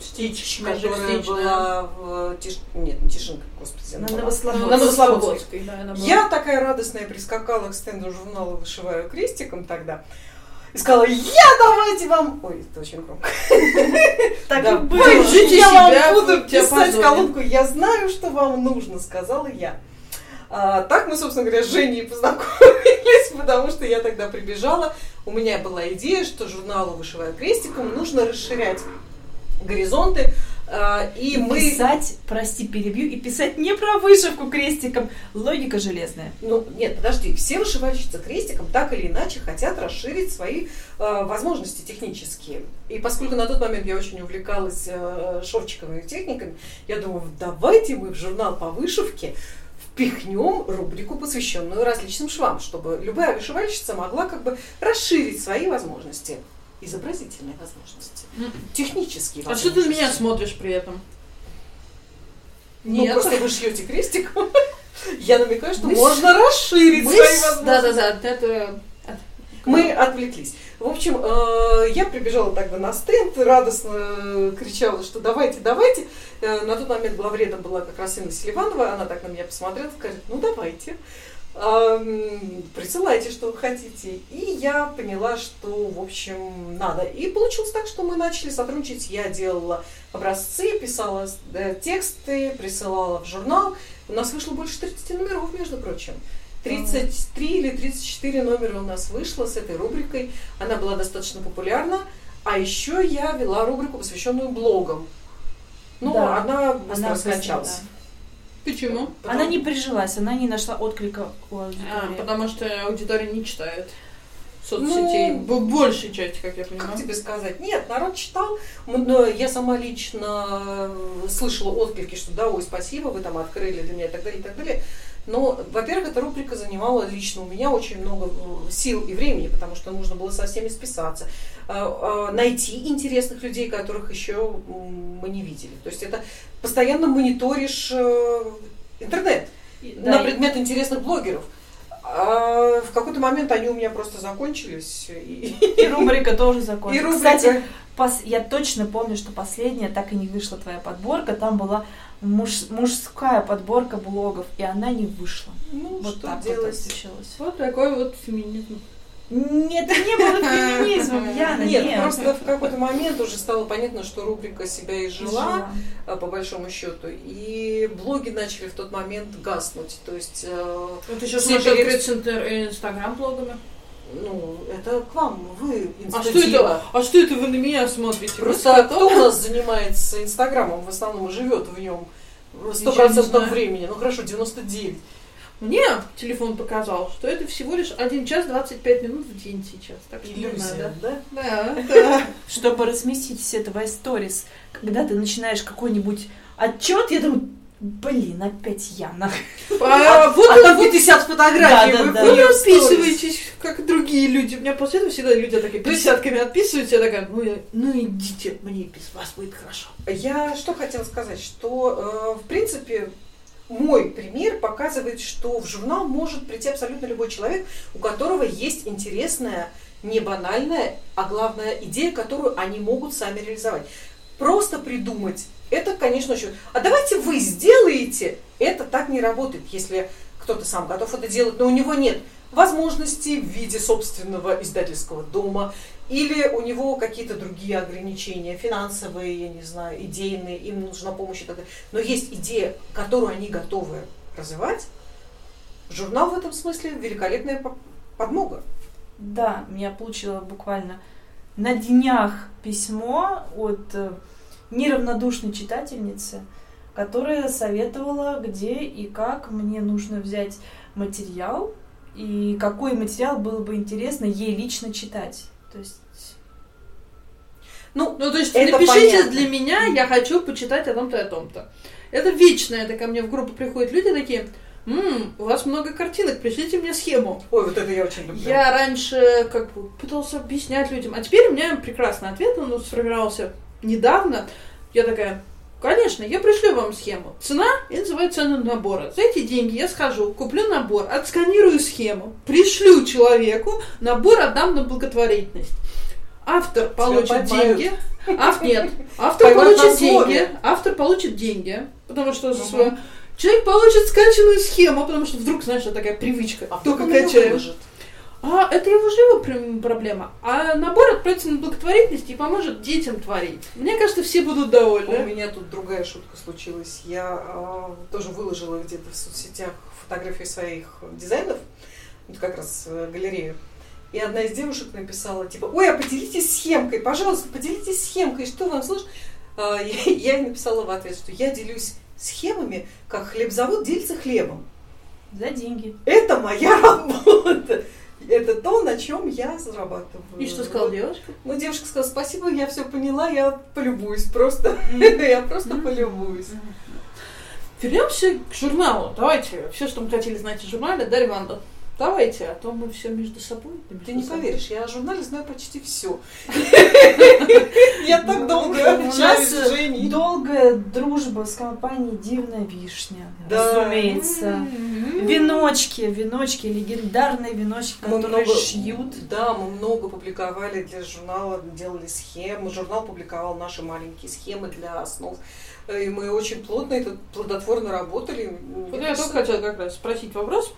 Стич, которая была в Тиш... Нет, не Тишинка, господи. На Новослободской. На Новослободской, да, Я такая радостная прискакала к стенду журнала «Вышиваю крестиком» тогда и сказала, я давайте вам... Ой, это очень громко. Так и было. Я вам буду писать колонку, я знаю, что вам нужно, сказала я. А, так мы, собственно говоря, с Женей познакомились, потому что я тогда прибежала. У меня была идея, что журналу «Вышиваю крестиком» нужно расширять горизонты, И И мы... писать, прости, перебью, и писать не про вышивку крестиком. Логика железная. Ну, нет, подожди, все вышивальщицы крестиком так или иначе хотят расширить свои э, возможности технические. И поскольку на тот момент я очень увлекалась э, шовчиковыми техниками, я думаю, давайте мы в журнал по вышивке впихнем рубрику, посвященную различным швам, чтобы любая вышивальщица могла как бы расширить свои возможности. Изобразительные возможности, технические А что ты возможности. на меня смотришь при этом? Ну, Нет. просто вы шьете крестиком. Я намекаю, что Мы с- можно расширить Мы свои с- возможности. Да-да-да, это... Мы отвлеклись. В общем, э, я прибежала тогда на стенд, радостно э, кричала, что давайте, давайте. Э, На тот момент главредом была как раз Инна Селиванова, она так на меня посмотрела, скажет, ну давайте, присылайте, что вы хотите. И я поняла, что, в общем, надо. И получилось так, что мы начали сотрудничать. Я делала образцы, писала э, тексты, присылала в журнал. У нас вышло больше 30 номеров, между прочим. 33 или 34 номера у нас вышло с этой рубрикой. Она была достаточно популярна. А еще я вела рубрику, посвященную блогам. Ну, Да, она быстро Она скончалась. быстро, Почему? Потому- Она не прижилась, она не нашла отклика у А, аудитории. потому что аудитория не читает соцсетей. Ну, большей части, как я понимаю. Как тебе сказать? Нет, народ читал. Но Я сама лично э, слышала отклики, что да, ой, спасибо, вы там открыли для меня и так далее, и так далее. Но, во-первых, эта рубрика занимала лично у меня очень много э, сил и времени, потому что нужно было со всеми списаться, э, э, найти интересных людей, которых еще мы не видели. То есть это постоянно мониторишь интернет И- на да, и- предмет интересных блогеров. А в какой-то момент они у меня просто закончились. И, И рубрика тоже и закончилась. рубрика... Кстати, пос- я точно помню, что последняя так и не вышла твоя подборка. Там была муж- мужская подборка блогов, и она не вышла. ну, вот что так делать? вот случилось. Вот такой вот феминизм. Нет, это не было феминизмом, Яна, Нет, нет. просто в какой-то момент уже стало понятно, что рубрика себя изжила, Изжила. а, по большому счету, и блоги начали в тот момент гаснуть. То есть, э, Вот еще сможешь перед- инстаграм блогами. Ну, это к вам, вы А что это? А что это вы на меня смотрите? Просто кто у нас занимается Инстаграмом, в основном и живет в нем сто не процентов знаю. времени, ну хорошо, 99. Мне телефон показал, что это всего лишь 1 час 25 минут в день сейчас. Так что не Иллюзия, надо. да? Да, да. Чтобы разместить все твои сторис, когда ты начинаешь какой-нибудь отчет, я думаю, блин, опять Яна. А вот А там 50 фотографий, Да, вы да, Вы да. не отписываетесь, как другие люди. У меня после этого всегда люди такие десятками отписываются, я такая, ну, я- ну идите, мне без вас будет хорошо. Я что хотела сказать, что э, в принципе мой пример показывает, что в журнал может прийти абсолютно любой человек, у которого есть интересная, не банальная, а главная идея, которую они могут сами реализовать. Просто придумать. Это, конечно, очень... А давайте вы сделаете. Это так не работает, если кто-то сам готов это делать, но у него нет возможности в виде собственного издательского дома, или у него какие-то другие ограничения, финансовые, я не знаю, идейные, им нужна помощь и так далее. Но есть идея, которую они готовы развивать. Журнал в этом смысле великолепная по- подмога. Да, я получила буквально на днях письмо от э, неравнодушной читательницы, которая советовала, где и как мне нужно взять материал, и какой материал было бы интересно ей лично читать. То есть Ну, Ну, то есть Это напишите понятно. для меня, я хочу почитать о том-то и о том-то. Это вечно, это ко мне в группу приходят люди такие, «М, у вас много картинок, пришлите мне схему. ой, вот это я очень люблю. Я раньше как бы пытался объяснять людям, а теперь у меня прекрасный ответ, он сформировался недавно. Я такая, конечно, я пришлю вам схему. Цена и называю цену набора. За эти деньги я схожу, куплю набор, отсканирую схему, пришлю человеку, набор отдам на благотворительность. Автор получит деньги. Ав, нет, автор получит деньги. Автор получит деньги, потому что за свое... Человек получит скачанную схему, потому что вдруг, знаешь, такая привычка. А Только вдруг А это его прям проблема. А набор отправится на благотворительность и поможет детям творить. Мне кажется, все будут У довольны. меня тут другая шутка случилась. Я а, тоже выложила где-то в соцсетях фотографии своих дизайнов, вот как раз э, галерею. И одна из девушек написала, типа, ой, а поделитесь схемкой, пожалуйста, поделитесь схемкой, что вам слышно? А, Я я ей написала в ответ, что я делюсь схемами, как хлебзавод делится хлебом. За деньги. Это моя работа. Это то, на чем я зарабатываю. И что сказала девушка? Ну, девушка сказала, спасибо, я все поняла, я полюбуюсь просто. Я просто полюбуюсь. Вернемся к журналу. Давайте, все, что мы хотели знать о журнале, Дарья Ивановна, давайте, а то мы все между собой. Ты не поверишь, я о журнале знаю почти все. Я так долго У нас общаюсь э, с Женей. долгая дружба с компанией Дивная Вишня, Да. разумеется. Веночки, веночки, легендарные веночки, Мы которые много шьют. Да, мы много публиковали для журнала, делали схемы. Журнал публиковал наши маленькие схемы для основ. Э, И мы очень плотно и плодотворно работали. Вот я только хотела как раз спросить вопрос.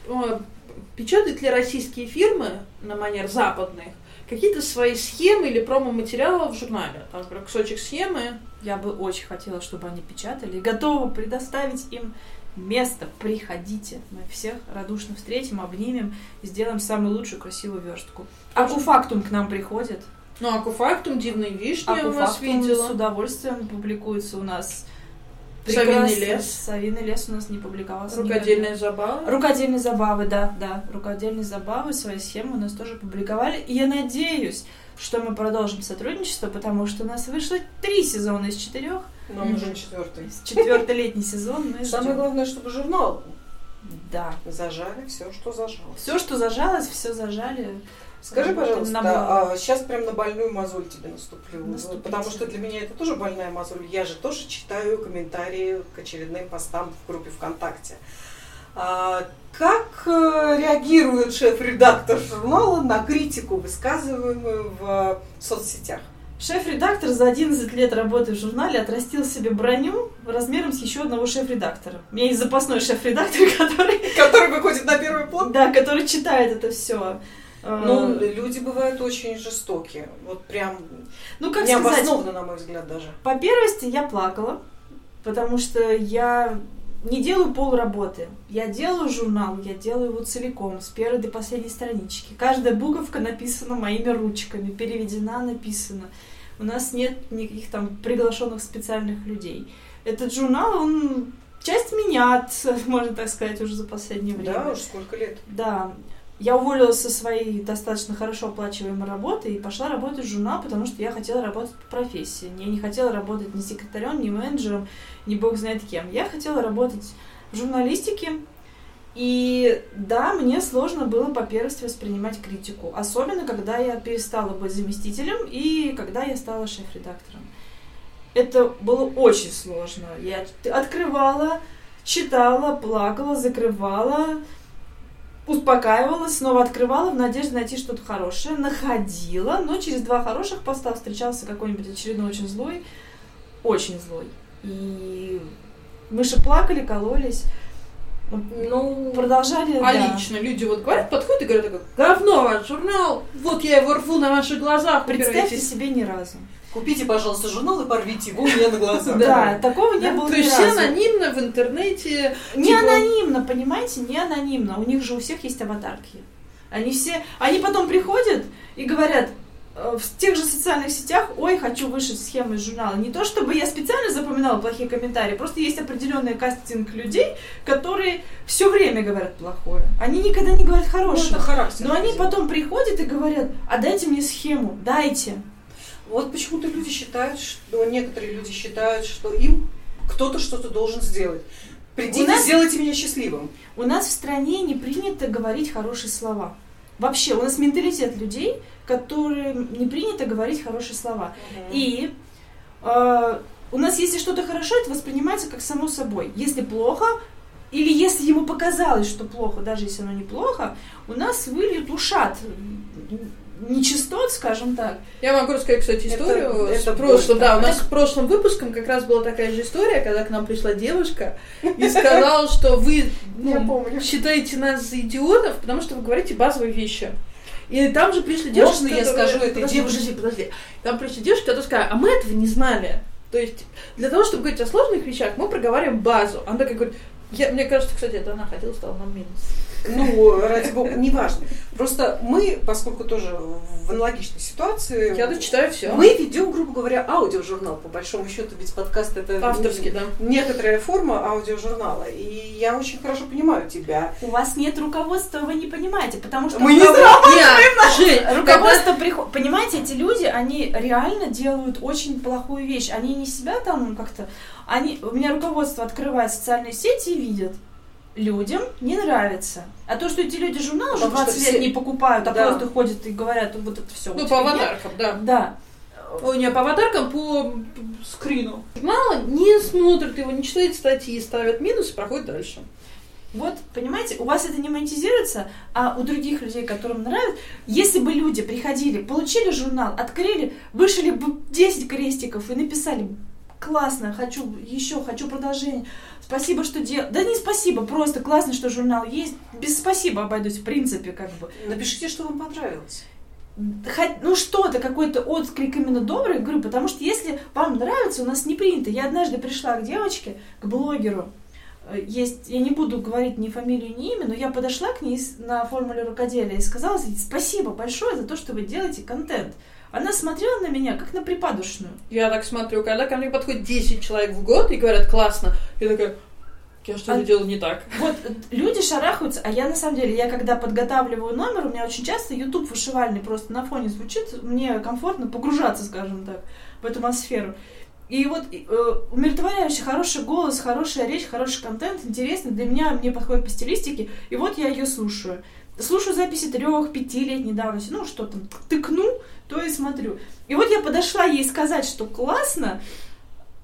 Печатают ли российские фирмы на манер западных какие-то свои схемы или промо-материалы в журнале? Там, например, кусочек схемы. Я бы очень хотела, чтобы они печатали. и Готова предоставить им место. Приходите. Мы всех радушно встретим, обнимем и сделаем самую лучшую красивую верстку. Акуфактум к нам приходит. Ну, Акуфактум, Дивные вишни я у вас Акуфактум с видела. удовольствием публикуется у нас. Прекрасно. лес. Совиный лес у нас не публиковался. Рукодельные никогда. забавы. Рукодельные забавы, да, да. Рукодельные забавы, свои схемы у нас тоже публиковали. И я надеюсь, что мы продолжим сотрудничество, потому что у нас вышло три сезона из четырех. Нам уже четвертый. Четвертый летний сезон мы Самое главное, чтобы журнал Да. зажали все, что зажало. Все, что зажалось, все зажали. Скажи, пожалуйста, на а сейчас прям на больную мозоль тебе наступлю. Наступите. Потому что для меня это тоже больная мозоль. Я же тоже читаю комментарии к очередным постам в группе ВКонтакте. А, как э, реагирует шеф-редактор журнала на критику, высказываемую в соцсетях? Шеф-редактор за 11 лет работы в журнале отрастил себе броню размером с еще одного шеф-редактора. У меня есть запасной шеф-редактор, который, Который выходит на первый план? да, который читает это все. Ну, люди бывают очень жестокие. Вот прям ну, как сказать, необоснованно, на мой взгляд, даже. По первости я плакала, потому что я не делаю полработы. Я делаю журнал, я делаю его целиком, с первой до последней странички. Каждая буковка написана моими ручками, переведена, написана. У нас нет никаких там приглашенных специальных людей. Этот журнал, он часть меня, можно так сказать, уже за последнее время. Да, уж сколько лет. Да. Я уволилась со своей достаточно хорошо оплачиваемой работы и пошла работать в журнал, потому что я хотела работать по профессии. Я не хотела работать ни секретарем, ни менеджером, ни бог знает кем. Я хотела работать в журналистике. И да, мне сложно было по первости воспринимать критику. Особенно, когда я перестала быть заместителем и когда я стала шеф-редактором. Это было очень сложно. Я открывала, читала, плакала, закрывала, успокаивалась, снова открывала в надежде найти что-то хорошее, находила, но через два хороших поста встречался какой-нибудь очередной очень злой, очень злой. И мы же плакали, кололись, Ну, продолжали. А да. лично люди вот говорят, подходят и говорят, говно ваш журнал, вот я его рву на ваших глазах, Представьте убирайтесь». себе ни разу. Купите, пожалуйста, журнал и порвите его у меня на глазах. Да, такого не было То ни есть все анонимно в интернете. Не типа- анонимно, понимаете, не анонимно. У них же у всех есть аватарки. Они все, они потом приходят и говорят э, в тех же социальных сетях, ой, хочу вышить схему из журнала. Не то, чтобы я специально запоминала плохие комментарии, просто есть определенный кастинг людей, которые все время говорят плохое. Они никогда не говорят Ну, хорошее. это характер. Но они потом приходят и говорят, а дайте мне схему, дайте. Вот почему-то люди считают, что некоторые люди считают, что им кто-то что-то должен сделать. Придите, нас- сделайте меня счастливым. У нас в стране не принято говорить хорошие слова. Вообще, у нас менталитет людей, которым не принято говорить хорошие слова. И э, у нас, если что-то хорошо, это воспринимается как само собой. Если плохо, или если ему показалось, что плохо, даже если оно неплохо, у нас выльют ушат нечистот, скажем так. Я могу рассказать, кстати, Это- историю с это прошлым. Да, у да. нас с прошлым выпуском как раз была такая же история, когда к нам пришла девушка и сказала, что вы ну, считаете нас за идиотов, потому что вы говорите базовые вещи. И там же пришли девушки, Можно я скажу этой девушке? Подожди, подожди. Там пришли девушки, которые сказали, а мы этого не знали. То есть для того, чтобы говорить о сложных вещах, мы проговариваем базу. Она такая говорит, Я, мне кажется, кстати, это она ходила, стала нам минус. Ну, ради бога, неважно. Просто мы, поскольку тоже в аналогичной ситуации, Я дочитаю все. мы ведем, грубо говоря, аудиожурнал, по большому счету, ведь подкаст это Авторский, да. некоторая форма аудиожурнала. И я очень хорошо понимаю тебя. У вас нет руководства, вы не понимаете, потому что Мы не Жень, когда- руководство приходит. Понимаете, эти люди, они реально делают очень плохую вещь. Они не себя там как-то. Они, у меня руководство открывает социальные сети и видят. Людям не нравится. А то, что эти люди журнал уже Потому что 20 лет все- не покупают, а Да. просто ходят и говорят, вот это все. Ну, по аватаркам, да. Да. Ой, не по аватаркам, по скрину. Журнала не смотрит его, не читает статьи, ставят минус и проходит дальше. Вот, понимаете, у вас это не монетизируется, а у других людей, которым нравится, если бы люди приходили, получили журнал, открыли, вышли бы 10 крестиков и написали классно, хочу еще, хочу продолжение, спасибо, что дел... Да не спасибо, просто классно, что журнал есть, без спасибо обойдусь, в принципе, как бы. Напишите, что вам понравилось. Хоть- ну что-то, какой-то отклик именно добрый, говорю, потому что если вам нравится, у нас не принято. Я однажды пришла к девочке, к блогеру, Э, есть, я не буду говорить ни фамилию, ни имя, но я подошла к ней на формуле рукоделия и сказала, спасибо большое за то, что вы делаете контент. Она смотрела на меня, как на припадочную. Я так смотрю, когда ко мне подходит 10 человек в год и говорят классно, я такая, я что-то А- делаю не так. Вот э, люди шарахаются, а я на самом деле, я когда подготавливаю номер, у меня очень часто YouTube вышивальный просто на фоне звучит, мне комфортно погружаться, скажем так, в эту атмосферу. И вот э, умиротворяющий, хороший голос, хорошая речь, хороший контент, интересный, для меня мне подходит по стилистике, и вот я ее слушаю. Слушаю записи трех, пятилетней давности, ну что там, тыкну, то и смотрю. И вот я подошла ей сказать, что классно,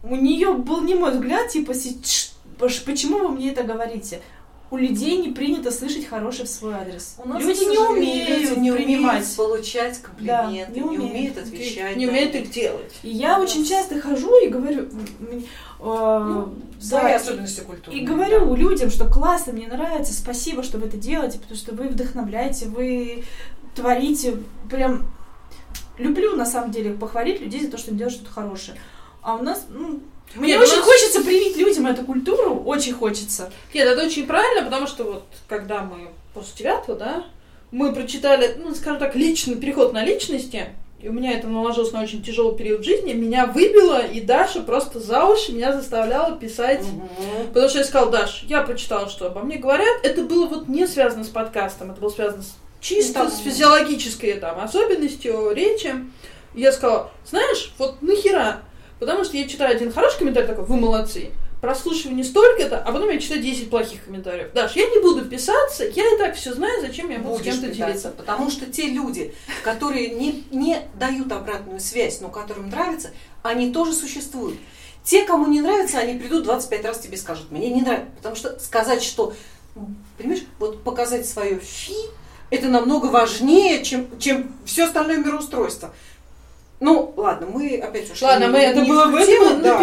у нее был не мой взгляд, типа, «Си- ш- пош- почему вы мне это говорите? У людей не принято слышать хороший в свой адрес. У нас, люди не умеют люди не принимать. умеют получать комплименты, Да, не не, умеют. умеют отвечать. Не да. умеют их делать. И я У очень часто хожу и говорю, э, Ну, да, особенности культуры. И говорю людям, что классно, мне нравится, спасибо, что вы это делаете, потому что вы вдохновляете, вы творите. Прям люблю, на самом деле, похвалить людей за то, что они делают что-то хорошее. А у нас, ну, мне Нет, очень нас- хочется привить людям эту культуру, очень хочется. Нет, это очень правильно, потому что вот когда мы после девятого, да, мы прочитали, ну, скажем так, личный переход на личности, и у меня это наложилось на очень тяжелый период жизни, меня выбило, и Даша просто за уши меня заставляла писать Мгм. Потому что я сказала, Даш, я прочитала, что обо мне говорят. Это было вот не связано с подкастом, это было связано с чисто там- с физиологической там особенностью речи. И я сказала, знаешь, вот нахера? Потому что я читаю один хороший комментарий такой, вы молодцы. Прослушивание столько-то, а потом я читаю 10 плохих комментариев. Даш, я не буду писаться, я и так все знаю, зачем я буду с Будешь кем-то питаться, делиться. потому что те люди, которые не, не дают обратную связь, но которым нравится, они тоже существуют. Те, кому не нравится, они придут 25 раз тебе скажут, мне не нравится. Потому что сказать, что, понимаешь, вот показать свое фи, это намного важнее, чем, чем все остальное мироустройство. Ну, ладно, мы опять ушли. Ладно, мы, это было в этом, да.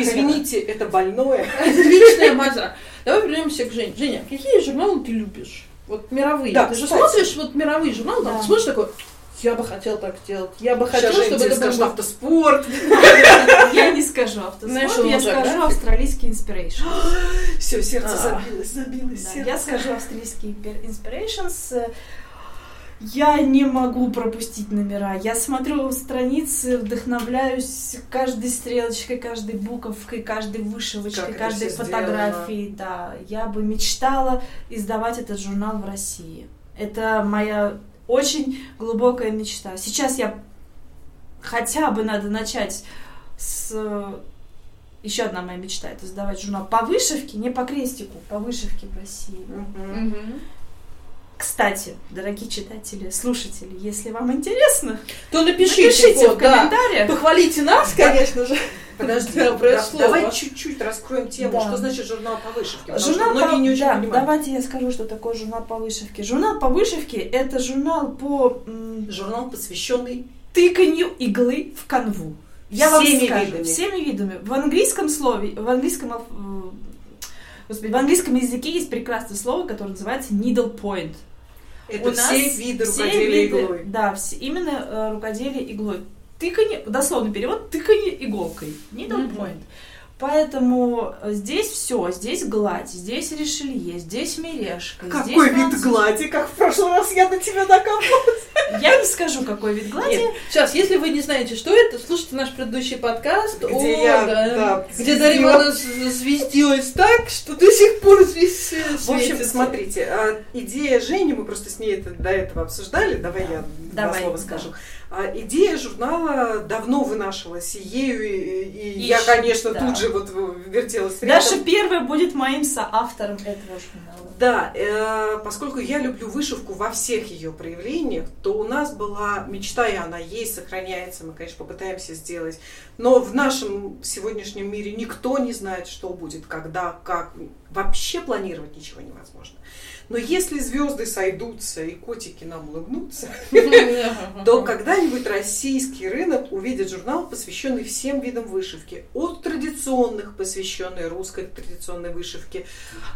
Извините, это больное. Это личная маза. Давай вернемся к Жене. Женя, какие журналы ты любишь? Вот мировые. Да, ты же смотришь вот мировые журналы, там Да. ты смотришь такой, я бы хотел так сделать, я бы хотел, Сейчас чтобы это скажет было... автоспорт. Я не скажу автоспорт, я скажу австралийский inspiration. Все, сердце А. забилось, забилось. Я скажу австралийский inspirations. Я не могу пропустить номера. Я смотрю страницы, вдохновляюсь каждой стрелочкой, каждой буковкой, каждой вышивочкой, Как каждой фотографией. Да, я бы мечтала издавать этот журнал в России. Это моя очень глубокая мечта. Сейчас я хотя бы надо начать с еще одна моя мечта это издавать журнал по вышивке, не по крестику, по вышивке в России. Мгм. Мгм. Кстати, дорогие читатели, слушатели, если вам интересно, То напишите, напишите вот, в да. комментариях. Похвалите нас, конечно же. Подожди, Да, да, прошло. давай чуть-чуть раскроем тему, Да. что значит журнал по вышивке. Журнал по... не очень да, понимают. давайте я скажу, что такое журнал по вышивке. Журнал по вышивке – это журнал по Журнал, посвященный тыканью иглы в канву. Я вам Всеми скажу, видами. всеми видами. В английском слове, в английском, э, господи, в английском языке есть прекрасное слово, которое называется needle point. Это У нас все виды рукоделия виды- иглой. Да, все, именно э, рукоделие иглой. Тыканье, дословный перевод, тыканье иголкой. Needle Мгм. point. Поэтому э, здесь все, здесь гладь, здесь решелье, здесь мережка. Какой здесь вид француз. глади, как в прошлый раз я на тебя накопала. Я не скажу, какой вид глади. Нет, сейчас, если вы не знаете, что это, слушайте наш предыдущий подкаст, Где о, я, да, да, где. Дарья Ивановна звездилась так, что до сих пор здесь В общем, смотрите, а, идея Жени, мы просто с ней это до этого обсуждали, давай я два Давай, слова да. скажу. А, Идея журнала давно вынашивалась и ею, и, и И я, конечно, да. тут же вот вертелась рядом. Даша первая будет моим соавтором этого журнала. Да, э, поскольку я люблю вышивку во всех ее проявлениях, то у нас была мечта, и она есть, сохраняется, мы, конечно, попытаемся сделать. Но в нашем сегодняшнем мире никто не знает, что будет, когда, как. Вообще планировать ничего невозможно. Но если звезды сойдутся и котики нам улыбнутся, то когда-нибудь российский рынок увидит журнал, посвященный всем видам вышивки. От традиционных, посвященной русской традиционной вышивке,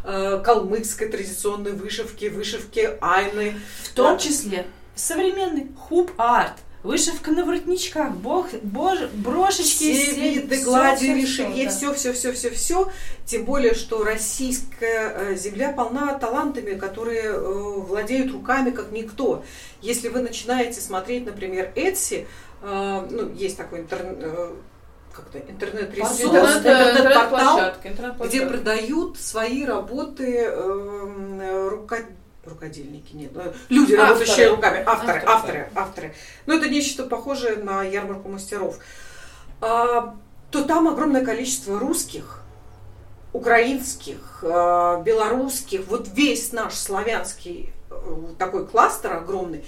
э, калмыцкой традиционной вышивке, вышивке айны. В том числе современный хуп-арт, вышивка на воротничках, бог, боже, брошечки, Все все- виды глади, решелье, все, все, все, все, все. Тем более, что российская э, земля полна талантами, которые э, владеют руками как никто. Если вы начинаете смотреть, например, Etsy, э, ну, есть такой интернет, как-то Интернет- интернет-портал, интернет-площадка, интернет-площадка. где продают свои работы эм, э, рука- рукодельники, нет, э, люди, Авторы. работающие руками, авторы, Авторы, авторы, авторы. Но это нечто похожее на ярмарку мастеров. А, то там огромное количество русских, украинских, э, белорусских, вот весь наш славянский э, такой кластер огромный,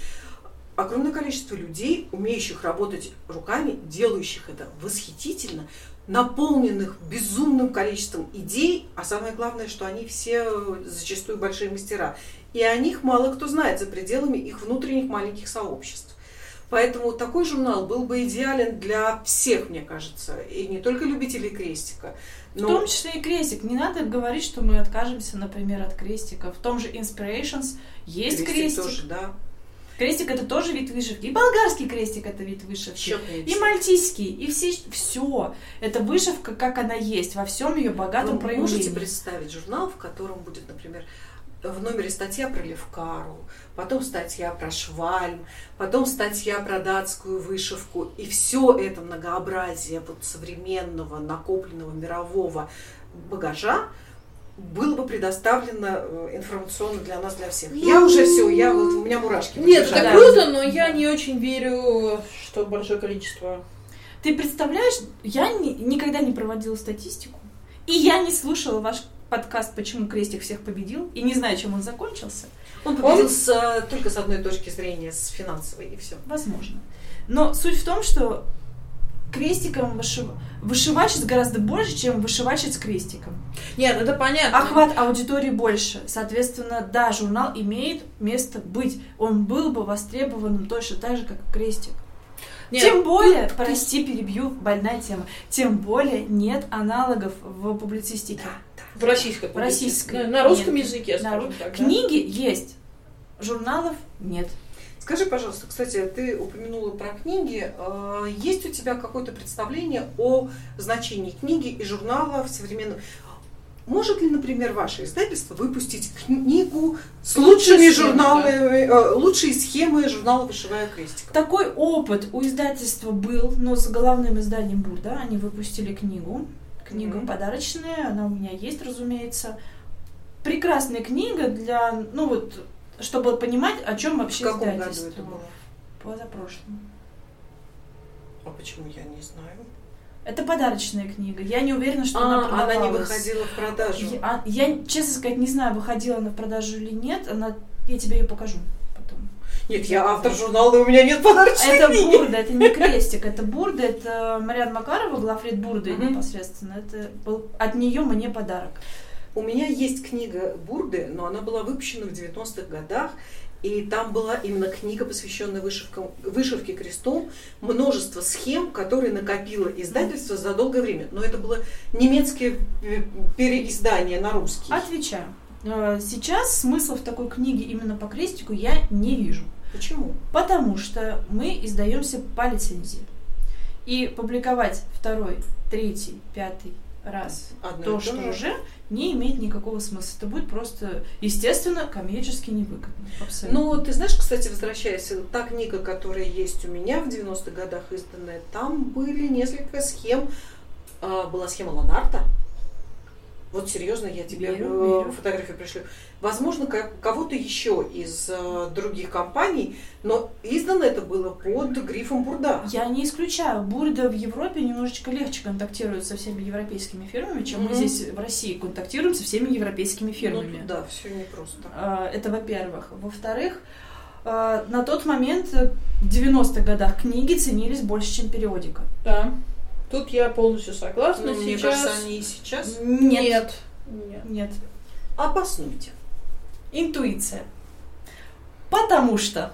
огромное количество людей, умеющих работать руками, делающих это восхитительно, наполненных безумным количеством идей, а самое главное, что они все э, зачастую большие мастера. И о них мало кто знает за пределами их внутренних маленьких сообществ. Поэтому такой журнал был бы идеален для всех, мне кажется, и не только любителей крестика. В но- том числе и крестик. Не надо говорить, что мы откажемся, например, от крестика. В том же Inspirations есть крестик. тоже, да. Крестик это тоже вид вышивки. И болгарский крестик это вид вышивки. Щепните. И мальтийский, и все, все. Это вышивка, как она есть, во всем ее богатом Вы проявлении. можете представить журнал, в котором будет, например, в номере статья про Левкару, потом статья про Швальм, потом статья про датскую вышивку. И все это многообразие вот современного, накопленного мирового багажа было бы предоставлено э, информационно для нас, для всех. Я уже все, я вот у меня мурашки. Нет, это круто, но я не очень верю, что большое количество. Ты представляешь, я ни- никогда не проводила статистику, и я не слушала ваш подкаст «Почему крестик всех победил», и не знаю, чем он закончился. Он победил с, э, только с одной точки зрения, с финансовой, и все. Возможно. Но суть в том, что крестиком вышив... вышивачец гораздо больше, чем вышивачец крестиком. Нет, это понятно. Охват аудитории больше. Соответственно, да, журнал имеет место быть. Он был бы востребованным точно так же, как и крестик. Нет, Тем более, тут- прости, перебью, больная тема. Тем более нет аналогов в публицистике. В российской. В российской. На, на русском Нет. языке, На скажем ру- так. да. Книги есть, журналов нет. Скажи, пожалуйста, кстати, ты упомянула про книги. Э, Есть у тебя какое-то представление о значении книги и журнала в современном... Может ли, например, ваше издательство выпустить книгу с лучшими журналами, э, лучшие схемы журнала «Вышивая крестиком»? Такой опыт у издательства был, но с главным изданием Бурда. Они выпустили книгу. Книга Мгм. подарочная, она у меня есть, разумеется. Прекрасная книга для, ну вот, чтобы понимать, о чем В вообще каком году это было? Позапрошлом. А почему я не знаю? Это подарочная книга. Я не уверена, что А, она она не продавалась. выходила в продажу. Я, а, я, честно сказать, не знаю, выходила она в продажу или нет. Она, я тебе ее покажу. Нет, я автор журнала, и у меня нет подарочной Это книги. Бурда, это не крестик, это Бурда, это Мариан Макарова, главред Бурды Мгм. непосредственно. Это был от нее мне подарок. У меня есть книга Бурды, но она была выпущена в 90-х годах, и там была именно книга, посвященная вышивкам, вышивке крестом, множество схем, которые накопило издательство за долгое время. Но это было немецкое э, переиздание на русский. Отвечаю. Э, Сейчас смысла в такой книге именно по крестику я не вижу. Почему? Потому что мы издаемся по лицензии. И публиковать второй, третий, пятый раз. Одно то что же. уже не имеет никакого смысла. Это будет просто, естественно, коммерчески невыгодно. Абсолютно. Ну, ты знаешь, кстати, возвращаясь, та книга, которая есть у меня в 90-х годах изданная, там были несколько схем. А, Была схема Ланарта. Вот серьезно, я тебе Верю, э, верю. фотографию пришлю. Возможно, ко- кого-то еще из э, других компаний, но издано это было под грифом Бурда. Я не исключаю, Бурда в Европе немножечко легче контактирует со всеми европейскими фирмами, чем мы Мгм. здесь в России контактируем со всеми европейскими Ну, фирмами. тут да, все непросто. А, Это во-первых. Во-вторых, а, на тот момент, в 90-х годах, книги ценились больше, чем периодика. Да. Тут я полностью согласна. Ну, мне сейчас... кажется, они и сейчас. Нет. Нет. Нет. Нет. Обоснуйте. Интуиция. Потому что.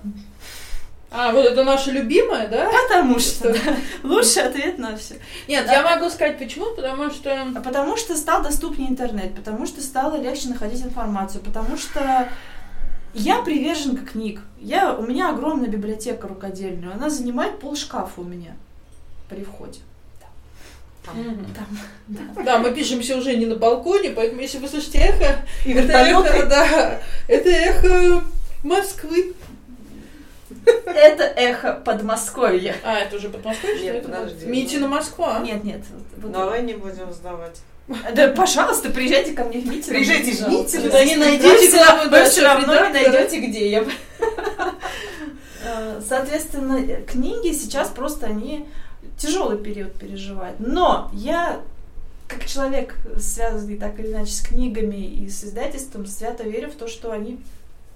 А, вот это наша любимая, да? Потому что. да. Лучший ответ на все. Нет, Да. я могу сказать почему, потому что... Потому что стал доступнее интернет, потому что стало легче находить информацию, потому что я приверженка книг. Я, у меня огромная библиотека рукодельная, она занимает пол шкафа у меня при входе. Там. Мгм. Там, да. Да, мы пишемся уже не на балконе, поэтому если вы слышите эхо, И это вертолеты. эхо, да, это эхо Москвы. Это эхо Подмосковья. А, это уже Подмосковье? Нет, подожди. Митина Москва. Нет, нет. Давай не будем сдавать. Да, пожалуйста, приезжайте ко мне в Митино. Приезжайте в. Митино, Да не найдете главу Вы все равно не найдете, где я. Э, Соответственно, книги сейчас просто они тяжелый период переживают. Но я, как человек, связанный так или иначе с книгами и с издательством, свято верю в то, что они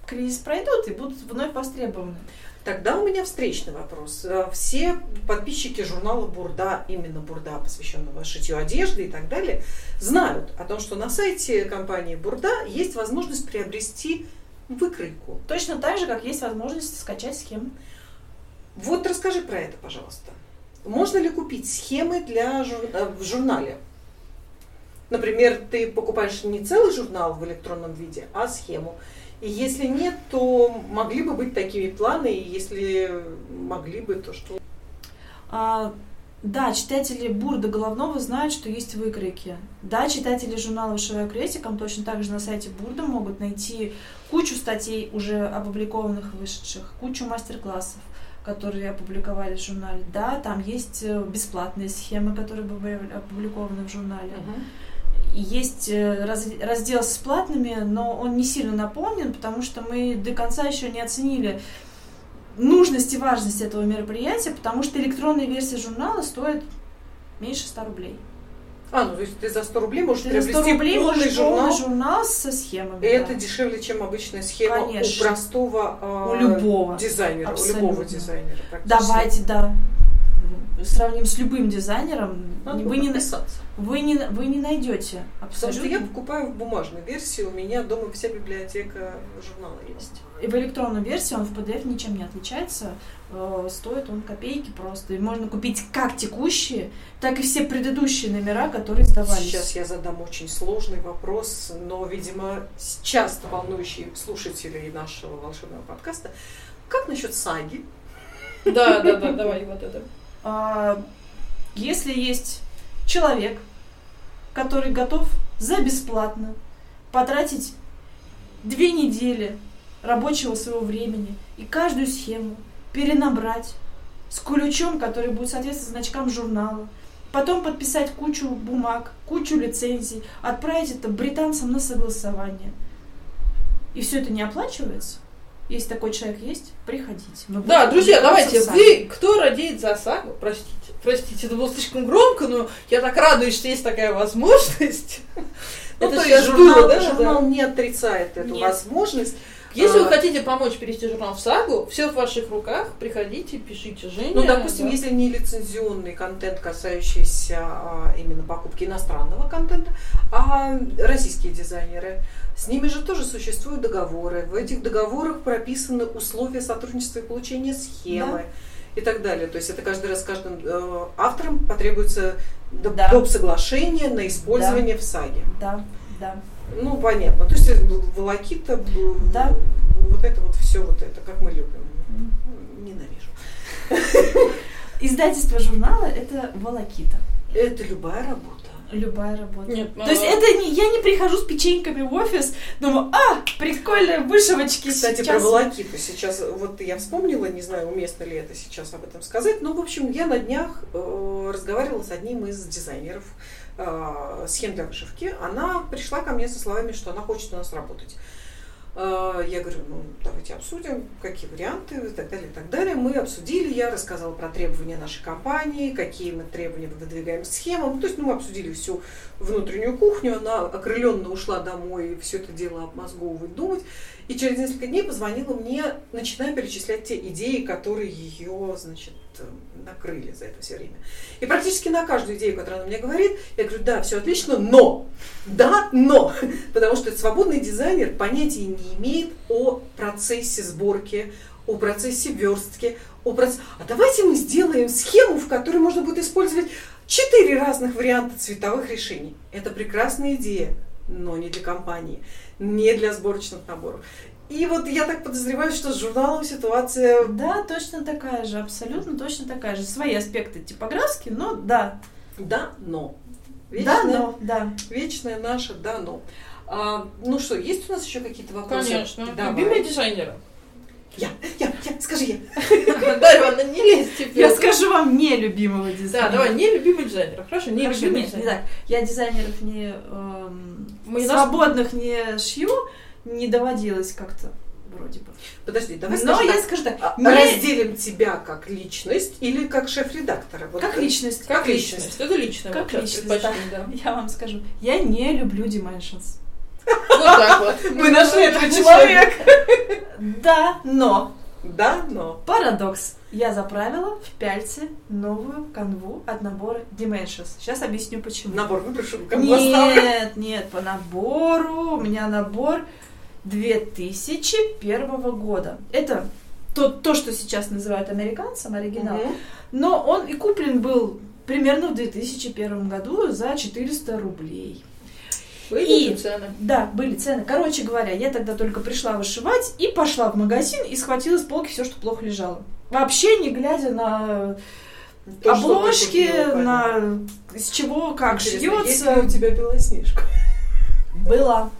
кризис пройдут и будут вновь востребованы. Тогда у меня встречный вопрос. Э, Все подписчики журнала Бурда, именно Бурда, посвященного шитью одежды и так далее, знают о том, что на сайте компании Бурда есть возможность приобрести выкройку. Точно так же, как есть возможность скачать схемы. Вот расскажи про это, пожалуйста. Можно ли купить схемы для жур- э, в журнале? Например, ты покупаешь не целый журнал в электронном виде, а схему. И если нет, то могли бы быть такими планы, и если могли бы, то что? А, да, читатели Бурда Головного знают, что есть выкройки. Да, читатели журнала «Вышиваю крестиком» точно так же на сайте Бурда могут найти кучу статей, уже опубликованных, вышедших, кучу мастер-классов, которые опубликовали в журнале. Да, там есть э, бесплатные схемы, которые были опубликованы в журнале. И Есть э, раз- раздел с платными, но он не сильно наполнен, потому что мы до конца еще не оценили нужность и важность этого мероприятия, потому что электронная версия журнала стоит меньше 100 рублей. А, ну то есть ты за 100 рублей можешь Ты за 100 приобрести рублей полный можешь журнал, полный журнал со схемами. и да. это дешевле, чем обычная схема Конечно. у простого а, У любого. дизайнера, Абсолютно. у любого дизайнера. Давайте, да. Сравним с любым дизайнером. Надо вы, не, вы, не, вы не найдете Потому абсолютно. что я покупаю в бумажной версии, у меня дома вся библиотека журнала есть. И в электронной версии он в PDF ничем не отличается. Э, Стоит он копейки просто. И можно купить как текущие, так и все предыдущие номера, которые сдавались. Сейчас я задам очень сложный вопрос, но, видимо, часто волнующий слушателей нашего волшебного подкаста. Как насчет саги? Да, да, да, давай вот это. А, Если есть человек, который готов за бесплатно потратить две недели рабочего своего времени и каждую схему перенабрать с ключом, который будет соответствовать значкам журнала, потом подписать кучу бумаг, кучу лицензий, отправить это британцам на согласование. И все это не оплачивается. Если такой человек есть, приходите. Мы Да, будем друзья, давайте, вы, кто радеет за сагу? Простите, простите, это было слишком громко, но я так радуюсь, что есть такая возможность. Ну, Это то сейчас есть журнал, да, журнал да. не отрицает эту Нет. возможность. Если вы А. хотите помочь перевести журнал в сагу, все в ваших руках, приходите, пишите Жене. Ну, допустим, да. если не лицензионный контент, касающийся а, именно покупки иностранного контента, а российские дизайнеры, с ними же тоже существуют договоры. В этих договорах прописаны условия сотрудничества и получения схемы. И так далее. То есть это каждый раз каждым э, автором потребуется д- Да. доп. соглашение на использование в саге. Да, да. Ну, понятно. То есть волокита, Да. вот это вот все вот это, как мы любим. Ненавижу. Издательство журнала это волокита. Это любая работа. Любая работа. Нет, То есть это не, я не прихожу с печеньками в офис, думаю, а, прикольные вышивочки Кстати, сейчас. про волокиту сейчас, вот я вспомнила, не знаю, уместно ли это сейчас об этом сказать, но, в общем, я на днях э, разговаривала с одним из дизайнеров э, схем для вышивки. Она пришла ко мне со словами, что она хочет у нас работать. Э, Я говорю, ну, давайте обсудим, какие варианты и так далее, и так далее. Мы обсудили, я рассказала про требования нашей компании, какие мы требования выдвигаем схемам. Ну, то есть, ну, мы обсудили всю внутреннюю кухню, она окрыленно ушла домой все это дело обмозговывать, думать. И через несколько дней позвонила мне, начиная перечислять те идеи, которые ее, значит, накрыли за это все время. И практически на каждую идею, которую она мне говорит, я говорю, да, все отлично, но, да, но, потому что свободный дизайнер понятия не имеет о процессе сборки, о процессе верстки, о проц- А давайте мы сделаем схему, в которой можно будет использовать четыре разных варианта цветовых решений. Это прекрасная идея, но не для компании, не для сборочных наборов. И вот я так подозреваю, что с журналом ситуация Да, точно такая же, абсолютно точно такая же. Свои аспекты типографские, но да. да, но. Да, Вечная, но, да. вечная наша да, но. А, ну что, есть у нас еще какие-то вопросы? Конечно. Давай. Любимые дизайнеры. Я, я, я, скажи я. Дарья Ивановна, не лезь теперь. Я скажу вам нелюбимого Да, дизайнера. давай, не любимый дизайнер. Хорошо, не Хорошо, любимый нет, не дизайнер. так. Я дизайнеров не эм, не свободных не шью, не доводилось как-то вроде бы. Подожди, давай Но скажем я так, скажу так, а, не- разделим тебя как личность или как шеф-редактора? Вот как э, личность, Как личность. Это личное Как личность, предпочтение, да. я вам скажу, я не люблю Dimensions. Вот так вот. Мы нашли этого человека. Да, но Да, но. парадокс. Я заправила в пяльце новую канву от набора Dimensions. Сейчас объясню почему. Набор оставлю. Нет, нет, по набору. У меня набор 2001 года. Это то, то, что сейчас называют американцем, оригинал. Мгм. Но он и куплен был примерно в 2001 году за 400 рублей. Были И- цены. Да, были цены. Короче говоря, я тогда только пришла вышивать и пошла в магазин и схватила с полки все, что плохо лежало. Вообще не глядя на То, обложки, купила, на из чего, как Интересно, есть шьется. ли у тебя белоснежка? Была.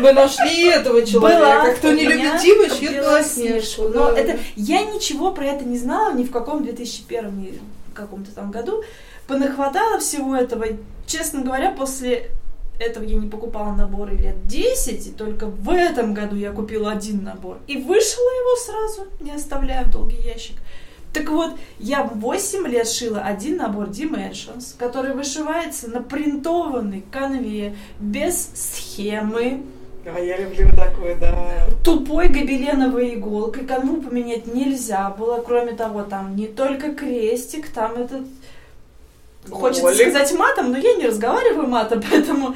Мы нашли этого человека. Была. Кто не любит Диму, шьет Белоснежку. Белоснежку. Но да. это я ничего про это не знала ни в каком 2001 ни в каком-то там году. Понахватала всего этого. Честно говоря, после этого я не покупала наборы лет 10, и только в этом году я купила один набор. И вышила его сразу, не оставляя в долгий ящик. Так вот, я 8 лет шила один набор Dimensions, который вышивается на принтованной конве, без схемы, А я люблю такое, да. тупой гобеленовой иголкой. Канву поменять нельзя было. Кроме того, там не только крестик, там этот... Хочется сказать матом, но я не разговариваю матом, поэтому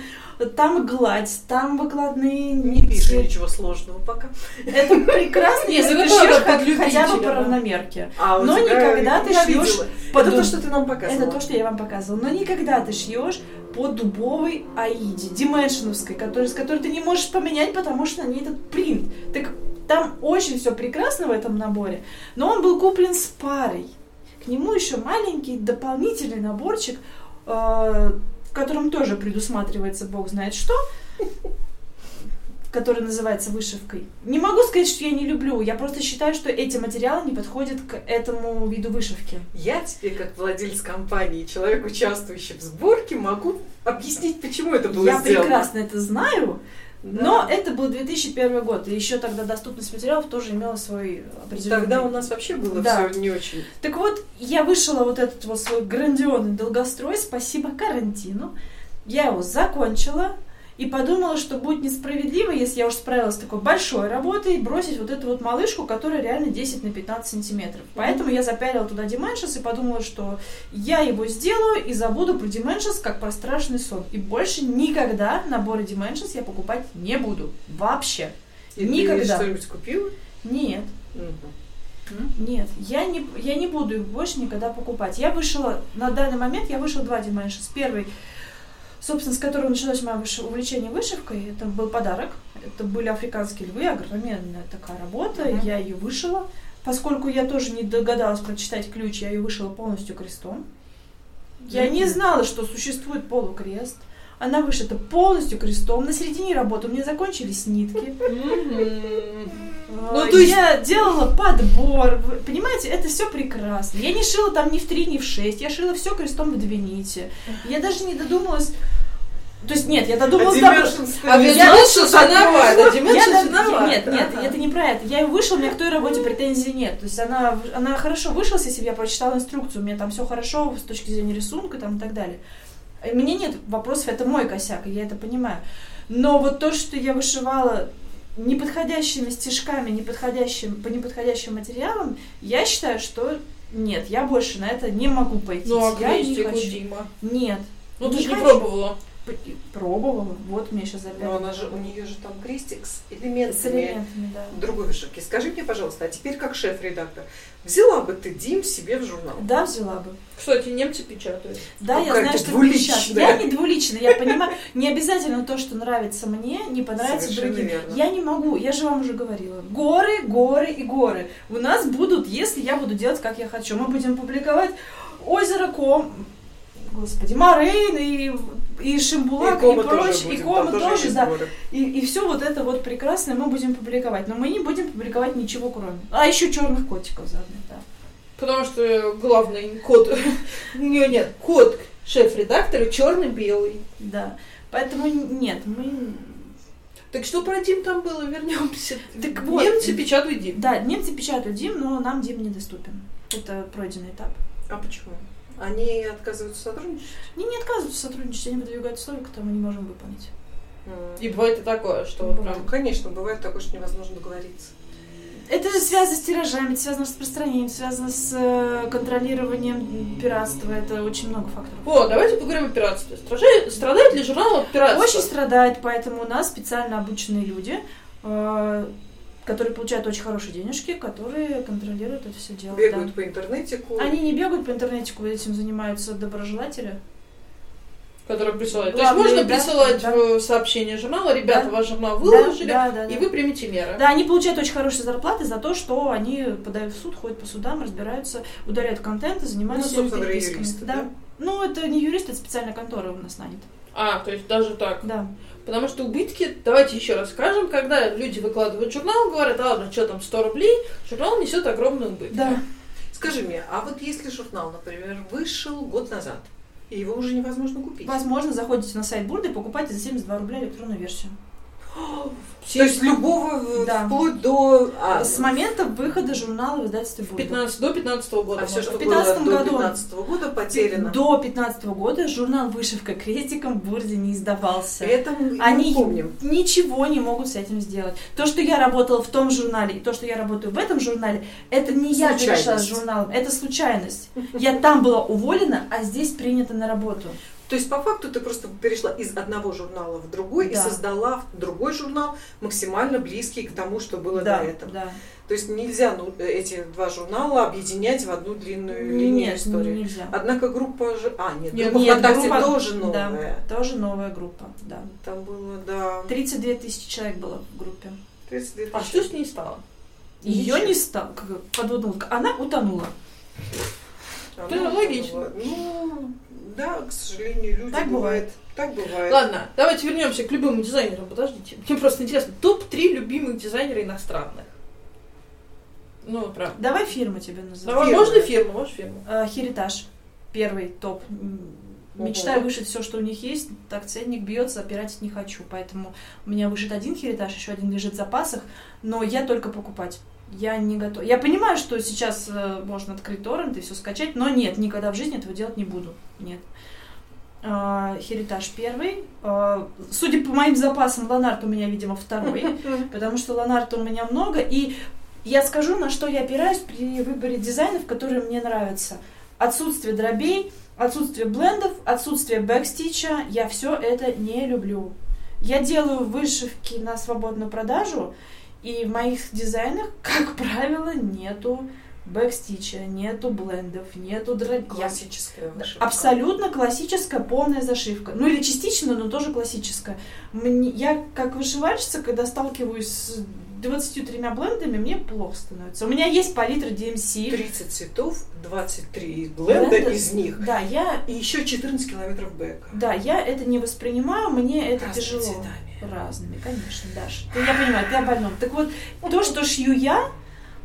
там гладь, там выкладные Не нити. ничего сложного пока. Это прекрасно, если ты шьешь под хотя бы любителя, по равномерке. А у Но никогда ты шьешь Это то, что ты нам показывала. Это то, что я вам показывала. Но никогда ты шьешь по дубовой аиде, дименшеновской, который, с которой ты не можешь поменять, потому что на ней этот принт. Так там очень все прекрасно в этом наборе, но он был куплен с парой. К нему еще маленький дополнительный наборчик, э, в котором тоже предусматривается бог знает что, который называется вышивкой. Не могу сказать, что я не люблю, я просто считаю, что эти материалы не подходят к этому виду вышивки. Я тебе, как владелец компании, человек, участвующий в сборке, могу объяснить, почему это было Я сделано. прекрасно это знаю, Да. но это был 2001 год, и еще тогда доступность материалов тоже имела свой определенный... Тогда у нас вообще было Да. все не очень. Так вот, я вышила вот этот вот свой грандиозный долгострой, спасибо карантину. Я его закончила и подумала, что будет несправедливо, если я уже справилась с такой большой работой, бросить вот эту вот малышку, которая реально 10 на 15 сантиметров. Поэтому я запялила туда Dimensions и подумала, что я его сделаю и забуду про Dimensions как про страшный сон. И больше никогда наборы Dimensions я покупать не буду. Вообще. И ты Никогда. что-нибудь купила? Нет. Нет, я не, я не буду их больше никогда покупать. Я вышла, на данный момент я вышла два Dimensions. Первый, собственно, с которого началось мое увлечение вышивкой, это был подарок. Это были африканские львы, огроменная такая работа. Мгм. Я ее вышила. Поскольку я тоже не догадалась прочитать ключ, я ее вышила полностью крестом. Я не знала, что существует полукрест. Она вышита полностью крестом. На середине работы у меня закончились нитки. Ну, то есть- Я делала подбор. Понимаете, это все прекрасно. Я не шила там ни в три, ни в шесть. Я шила все крестом в две нити. Я даже не додумалась. То есть нет, я додумалась. до- А Dimensions виновата, Я Dimensions виновата. Нет, нет, это не про это. Я ее вышла, у меня к той работе претензий нет. То есть она, она хорошо вышла, если бы я прочитала инструкцию, у меня там все хорошо с точки зрения рисунка там, и так далее. Мне нет вопросов, это мой косяк, и я это понимаю. Но вот то, что я вышивала неподходящими стежками, неподходящим, по неподходящим материалам, я считаю, что нет, я больше на это не могу пойти. Ну, а я не хочу. Дима? Нет. Ну, ты Не же не хочу. пробовала. Пробовала, вот мне сейчас опять. Но она же, у нее же там крестик с С элементами элементами, да. другой вышивки. Скажи мне, пожалуйста, а теперь как шеф-редактор, взяла бы ты Дим себе в журнал? Да, взяла бы. Кстати, немцы печатают. Да, я Какая знаю, что двуличная. сейчас. Я не двуличная, я понимаю. Не обязательно то, что нравится мне, не понравится Совершенно другим. верно. Я не могу, я же вам уже говорила. Горы, горы и горы. У нас будут, если я буду делать, как я хочу. Мы будем публиковать озеро Ком, господи, Морейн и, и Шимбулак и, тоже прочее, и Кома тоже, есть да. И, и все вот это вот прекрасное мы будем публиковать. Но мы не будем публиковать ничего кроме. А еще черных котиков заодно, да. Потому что главный код... Нет, нет, код шеф-редактора черный-белый. Да. Поэтому нет, мы Так что про Дим там было? Вернемся. Так вот. Немцы печатают Дим. Да, немцы печатают Дим, но нам Дим недоступен. Это пройденный этап. А почему? Они отказываются сотрудничать? Они не отказываются сотрудничать, они выдвигают условия, которые мы не можем выполнить. И бывает и такое, что вот прям... конечно, бывает такое, что невозможно договориться. Это связано с тиражами, это связано с распространением, связано с э, контролированием пиратства. Это очень много факторов. О, давайте поговорим о пиратстве. Стражает- Страдает ли журнал от пиратства? Очень страдает, поэтому у нас специально обученные люди, э, которые получают очень хорошие денежки, которые контролируют это все дело. Бегают да. по интернетику. Они не бегают по интернетику, этим занимаются доброжелатели. Которые присылают. Главное, То есть можно да, присылать да. в сообщение журнала, ребята, Да. ваш журнал выложили, да, да, и да. вы примите меры. Да, они получают очень хорошие зарплаты за то, что они подают в суд, ходят по судам, разбираются, удаляют контент и Ну, занимаются переписками. юристы, да. да? Ну, это не юрист, это специальная контора у нас нанята. А, то есть даже так. Да. Потому что убытки, давайте еще раз скажем, когда люди выкладывают журнал, говорят, «А, ладно, что там, 100 рублей, журнал несет огромный убыток. Да. Скажи мне, а вот если журнал, например, вышел год назад, и его уже невозможно купить? Возможно, заходите на сайт Бурды и покупайте за 72 рубля электронную версию. То есть любого, Да. вплоть до... а, С момента выхода журнала в издательстве В Бурда. 15, до 15 года. а все, что в 15 было до году. 15 года, потеряно. До 15 года журнал «Вышивка крестиком» в Бурде не издавался. Этом мы Они помним. ничего не могут с этим сделать. То, что я работала в том журнале, и то, что я работаю в этом журнале, это не я перешла с журналом, это случайность. Я там была уволена, а здесь принята на работу. То есть, по факту, ты просто перешла из одного журнала в другой и Да. создала другой журнал, максимально близкий к тому, что было да, до этого. да. То есть нельзя ну, эти два журнала объединять в одну длинную линию Нет, истории. нельзя. Однако группа же... А, нет, Нет, группа нет, ВКонтакте группа- тоже новая. Да, тоже новая группа, да. Там было, да, 32 тысячи человек было в группе. 32 А что с ней стало? Ее Ничего. не стало, лодка. Она утонула. Оно Да, логично. Ну, да, к сожалению, люди Так бывает. Так бывает. Ладно, давайте вернемся к любимым дизайнерам. Подождите. Мне просто интересно. Топ-3 любимых дизайнера иностранных. Ну, прям. Давай фирму тебе назову. Давай, Фирмы. можно фирму? Можешь фирму? Херитаж. Первый топ. Ого. Мечтаю вышить все, что у них есть. Так ценник бьется, пиратить не хочу. Поэтому у меня вышит один херитаж, еще один лежит в запасах. Но я только покупать. Я не готова. Я понимаю, что сейчас э, можно открыть торрент и все скачать, но нет, никогда в жизни этого делать не буду. Нет. Херитаж первый. А, Судя по моим запасам, Ланарт у меня, видимо, второй. потому что ланарта у меня много, и я скажу, на что я опираюсь при выборе дизайнов, которые мне нравятся. Отсутствие дробей, отсутствие блендов, отсутствие бэкстича, я все это не люблю. Я делаю вышивки на свободную продажу, и в моих дизайнах, как правило, нету бэкстича, нету блендов, нету дробья. Классическая вышивка. Абсолютно классическая полная зашивка. Ну или частично, но тоже классическая. Мне, я как вышивальщица, когда сталкиваюсь с 23 блендами, мне плохо становится. У меня есть палитра DMC. 30 цветов, 23 бленда Бленда- из них. Да, я, И еще 14 километров бэка. да, я это не воспринимаю, мне это Разными тяжело. цветами. Разными, конечно, Даш. Ты- Я понимаю, ты о больном. Так вот, то, что шью я,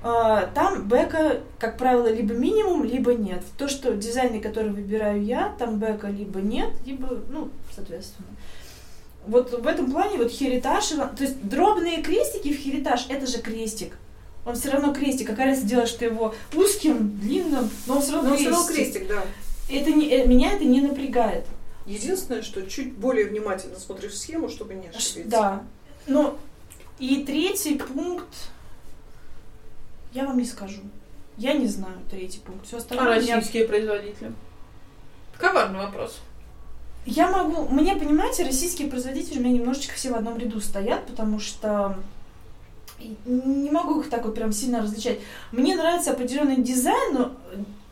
э, там бэка, как правило, либо минимум, либо нет. То, что дизайны, которые выбираю я, там бэка либо нет, либо, ну, соответственно. Вот в этом плане вот херитаж, то есть дробные крестики в херитаж, это же крестик. Он все равно крестик. Какая разница, делаешь ты его узким, длинным, но он все равно Но все крестик. равно крестик, да. Это не, э, меня это не напрягает. Единственное, что чуть более внимательно смотришь схему, чтобы не ошибиться. Да. Ну, и третий пункт, я вам не скажу. Я не знаю третий пункт. Все А остальное меня- российские производители? Коварный вопрос. Я могу... Мне, понимаете, российские производители у меня немножечко все в одном ряду стоят, потому что не могу их так вот прям сильно различать. Мне нравится определенный дизайн, но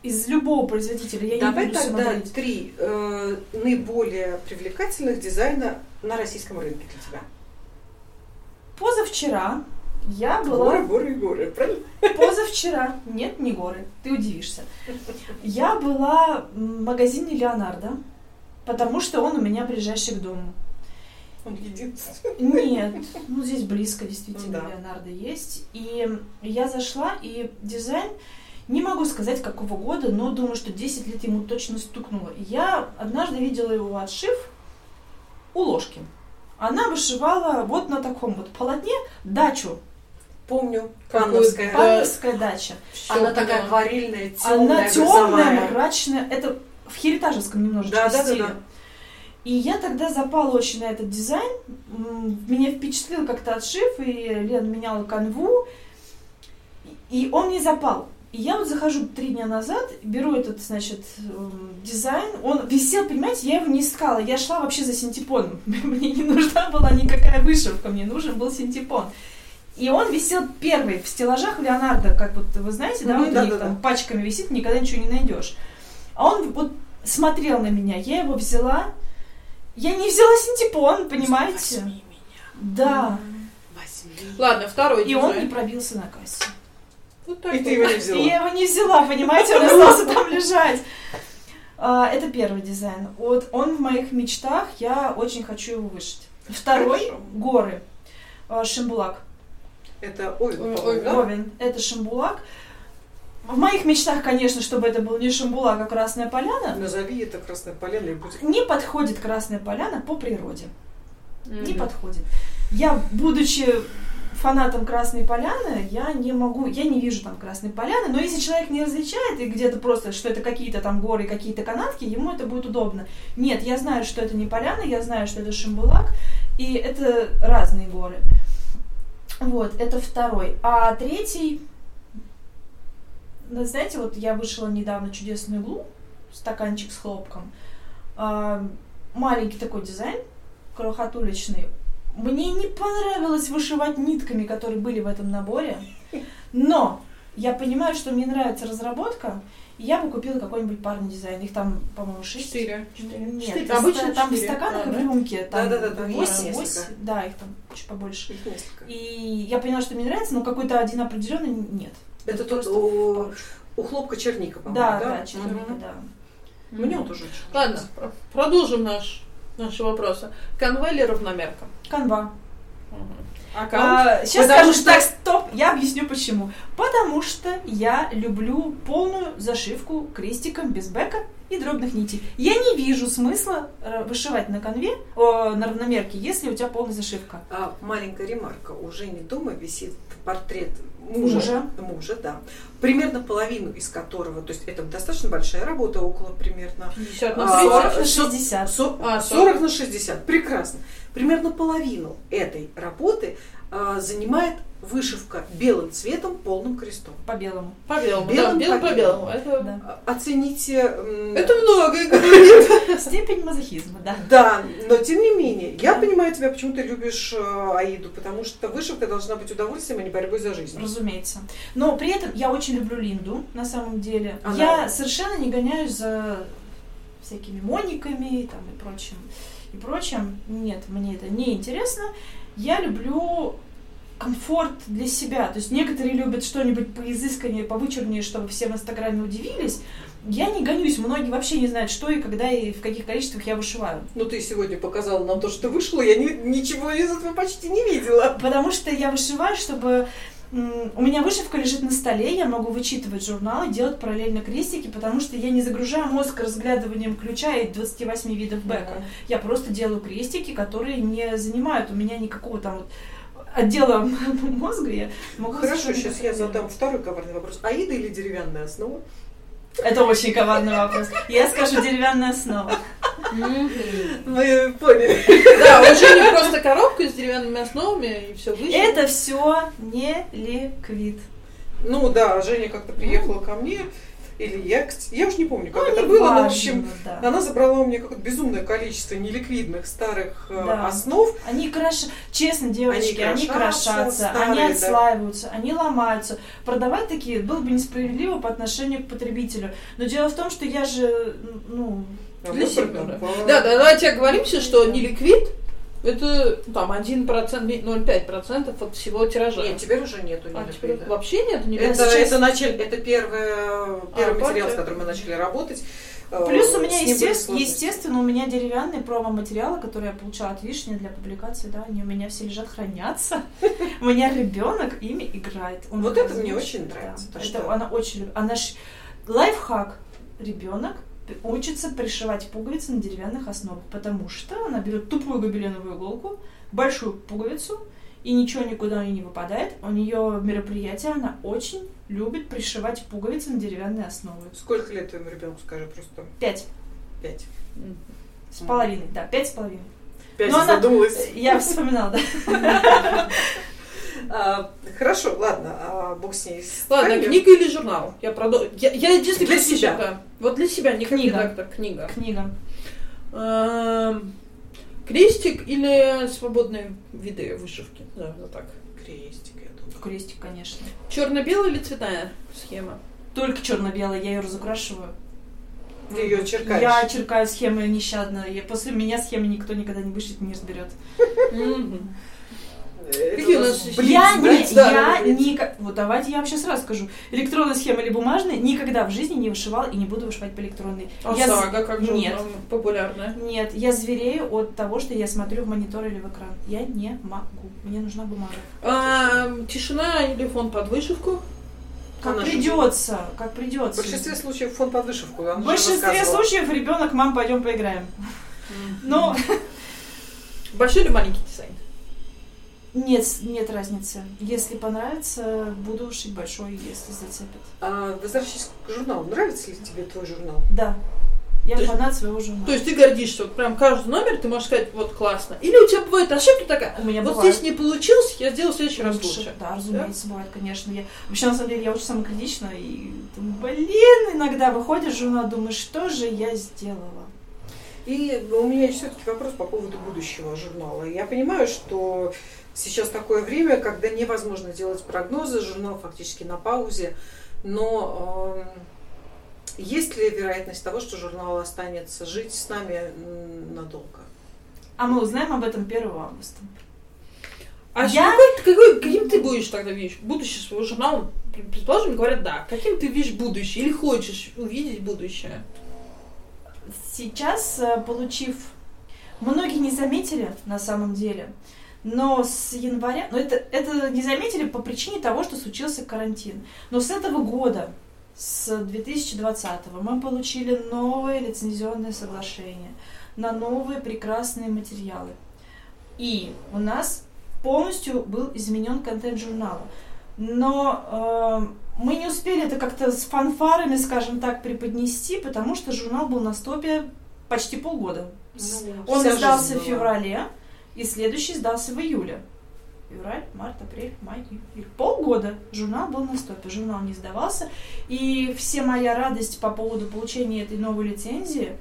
из любого производителя я Давай не буду тогда смотреть. три э, наиболее привлекательных дизайна на российском рынке для тебя. Позавчера я была... Горы, горы горы, правильно? Позавчера, нет, не горы, ты удивишься. Я была в магазине Леонардо, потому что он у меня ближайший к дому. Он единственный. Нет, ну здесь близко действительно Ну да. Леонардо есть. И я зашла, и дизайн, не могу сказать какого года, но думаю, что 10 лет ему точно стукнуло. Я однажды видела его отшив у ложки. Она вышивала вот на таком вот полотне дачу, Помню, Панновская. Да. панновская дача. Всё Она поняла. такая акварельная, Она темная, темная, мрачная. Это в херитажевском немножечко Да, да, да, стиле. да. И я тогда запала очень на этот дизайн. Меня впечатлил как-то отшив, и Лена меняла канву. И он мне запал. И я вот захожу три дня назад, беру этот, значит, эм, дизайн. Он висел, понимаете, я его не искала. Я шла вообще за синтепоном. Мне не нужна была никакая вышивка, мне нужен был синтепон. И он висел первый в стеллажах Леонардо, как вот вы знаете, да, Мгм, вот у да, них да, там да. пачками висит, никогда ничего не найдешь. А он вот смотрел на меня, я его взяла. Я не взяла синтепон, понимаете? Возьми меня. Да. Возьми. Ладно, второй И он не дизайн. пробился на кассе. Вот так И ты его не И взяла. я его не взяла, понимаете, он остался там лежать. А, это первый дизайн. Вот он в моих мечтах, я очень хочу его вышить. Второй Хорошо. горы. А, Шимбулак. Это Овен, ой, да? Ровен. Это Шимбулак. В моих мечтах, конечно, чтобы это был не Шимбулак, а Красная Поляна. Назови это Красная Поляна и будет. Не подходит Красная Поляна по природе. Не Мгм. подходит. Я, будучи фанатом Красной Поляны, я не могу, я не вижу там Красной Поляны, но если человек не различает и где-то просто, что это какие-то там горы, какие-то канатки, ему это будет удобно. Нет, я знаю, что это не поляна, я знаю, что это Шимбулак, и это разные горы. Вот, это второй. А третий, ну, знаете, вот я вышла недавно чудесную иглу, стаканчик с хлопком. А, маленький такой дизайн, крохотулечный. Мне не понравилось вышивать нитками, которые были в этом наборе, но я понимаю, что мне нравится разработка, и я бы купила какой-нибудь парный дизайн. Их там, по-моему, шесть. Четыре. Нет, Четыре. ста- Обычно там в четыре. стаканах А, и да? в рюмке. Там Да-да-да, восемь, есть восемь, несколько. да, их там чуть побольше. Их несколько. И я поняла, что мне нравится, но какой-то один определенный нет. Это тот у, у хлопка черника, по-моему, Да, да? да, черника, Мгм. да. Мне он тоже очень Ладно, продолжим наш, наши вопросы. Конвой или равномерка? Канва. Аккаунт? сейчас Потому скажу, что- так, стоп, я объясню почему. Потому что я люблю полную зашивку крестиком без бэка и дробных нитей. Я не вижу смысла э, вышивать на конве, о, на равномерке, если у тебя полная зашивка. А, маленькая ремарка. У Жени дома висит портрет мужа. Мужа. Мужа, да. Примерно половину из которого, то есть это достаточно большая работа, около примерно 50 А, на 30? 40 на со- 60. со- А, 40 на 60. Прекрасно. Примерно половину этой работы а, занимает вышивка белым цветом полным крестом. По белому. По белому, Белым да, белым по по белому. Это, Да. А- Оцените... это многое говорит. Степень мазохизма, да. Да, но тем не менее, я понимаю тебя, почему ты любишь э, Аиду, потому что вышивка должна быть удовольствием, а не борьбой за жизнь. Разумеется. Но при этом я очень люблю Линду, на самом деле. Она- Я совершенно не гоняюсь за всякими мониками там, и прочим. И прочим. Нет, мне это не интересно. Я люблю комфорт для себя. То есть некоторые любят что-нибудь поизысканнее, повычурнее, чтобы все в Инстаграме удивились. Я не гонюсь. Многие вообще не знают, что и когда и в каких количествах я вышиваю. Ну, ты сегодня показала нам то, что ты вышла, я ни- ничего из этого почти не видела. Потому что я вышиваю, чтобы у меня вышивка лежит на столе, я могу вычитывать журналы, делать параллельно крестики, потому что я не загружаю мозг разглядыванием ключа и 28 видов бэка. Я просто делаю крестики, которые не занимают у меня никакого там вот отдела мозга. Я могу Хорошо, сейчас я задам второй коварный вопрос. Аида или деревянная основа? Это очень коварный вопрос. Я скажу деревянная основа. Мы поняли. Да, уже не просто коробка с деревянными основами и все выше. Это все не ликвид. Ну да, Женя как-то приехала ко мне, или я, я уж не помню, как Ну, это было, но, в важно, общем, да. она забрала у меня какое-то безумное количество неликвидных старых э, Да. основ. Они краш... Честно, девочки, Они они, крошатся, старые, они да. отслаиваются, они ломаются. Продавать такие было бы несправедливо по отношению к потребителю. Но дело в том, что я же, ну, А Для себя. Да, да, давайте оговоримся, что не ликвид, это ну, там 1%, 0,5% от всего тиража. Нет, теперь уже нету а теперь неликвида. вообще нет не Это, сейчас- это, началь- это первое, первый А, материал, с которым мы начали работать. Э, Плюс у меня, естественно, естественно, у меня деревянные промо-материалы, которые я получала от Вишни для публикации, да, они у меня все лежат, хранятся. У меня ребенок ими играет. Он Вот это мне очень нравится, то, Это она очень любит. Она ж... Лайфхак. Ребенок учится пришивать пуговицы на деревянных основах, потому что она берет тупую гобеленовую иголку, большую пуговицу, и ничего никуда у нее не выпадает. У нее мероприятие, она очень любит пришивать пуговицы на деревянные основы. Сколько лет твоему ребенку, скажи просто? Пять. Пять. С половиной, да, пять с половиной. Пять Но она- задумалась. Я вспоминала, да. А, хорошо, ладно, а, бог с ней. Ладно, книга или журнал? Я продол... Я, я единственное Для себя. Да. Вот для себя, не как Книга. редактор, книга. Книга. Эм, Крестик или свободные виды вышивки? Наверное, так. Крестик, я думаю. Крестик, конечно. Черно-белая или цветная схема? Только черно-белая, я ее разукрашиваю. Ты ее черкаешь. Я черкаю схемы нещадно. Я, после меня схемы никто никогда не вышит, не разберет. Какие у нас блиц, я не, блиц, да, я блиц. никак... Вот давайте я вам сейчас сразу скажу. Электронная схема или бумажная никогда в жизни не вышивала и не буду вышивать по электронной. А Я з- сага как же Нет. там популярная? Нет, я зверею от того, что я смотрю в монитор или в экран. Я не могу. Мне нужна бумага. Эм, тишина или фон под вышивку? Как придется, как В придется. большинстве случаев фон под вышивку. В большинстве случаев ребенок, мам, пойдем поиграем. Но Большой или маленький дизайн? Нет, нет разницы. Если понравится, буду шить большой, если зацепит. А, возвращаясь к журналу, нравится ли тебе твой журнал? Да. Я То фанат своего журнала. То есть ты гордишься, вот прям каждый номер ты можешь сказать, вот классно. Или у тебя бывает ошибка такая, у меня вот бывает здесь не получилось, я сделаю в следующий раз лучше. Да, разумеется, бывает, конечно. Я... Вообще, на самом деле, я очень самокритична, и думаю, блин, иногда выходишь в журнал, думаешь, что же я сделала? И у меня есть все-таки вопрос по поводу будущего журнала. Я понимаю, что сейчас такое время, когда невозможно делать прогнозы, журнал фактически на паузе, но эм, есть ли вероятность того, что журнал останется жить с нами надолго? А мы узнаем об этом 1 августа. А Я- какой, какой- каким ты будешь тогда видишь будущее своего журнала? Предположим, говорят, да. Каким ты видишь будущее или хочешь увидеть будущее? Сейчас, э, получив... Многие не заметили, на самом деле, но с января... Ну, это, это не заметили по причине того, что случился карантин. Но с этого года, с 2020 мы получили новое лицензионное соглашение на новые прекрасные материалы. И у нас полностью был изменен контент журнала. Но э, мы не успели это как-то с фанфарами, скажем так, преподнести, потому что журнал был на стопе почти полгода. Ну, Он жизнь в была. И следующий сдался в июле. февраль, март, апрель, май, июль. Полгода журнал был на стопе, журнал не сдавался. И все моя радость по поводу получения этой новой лицензии,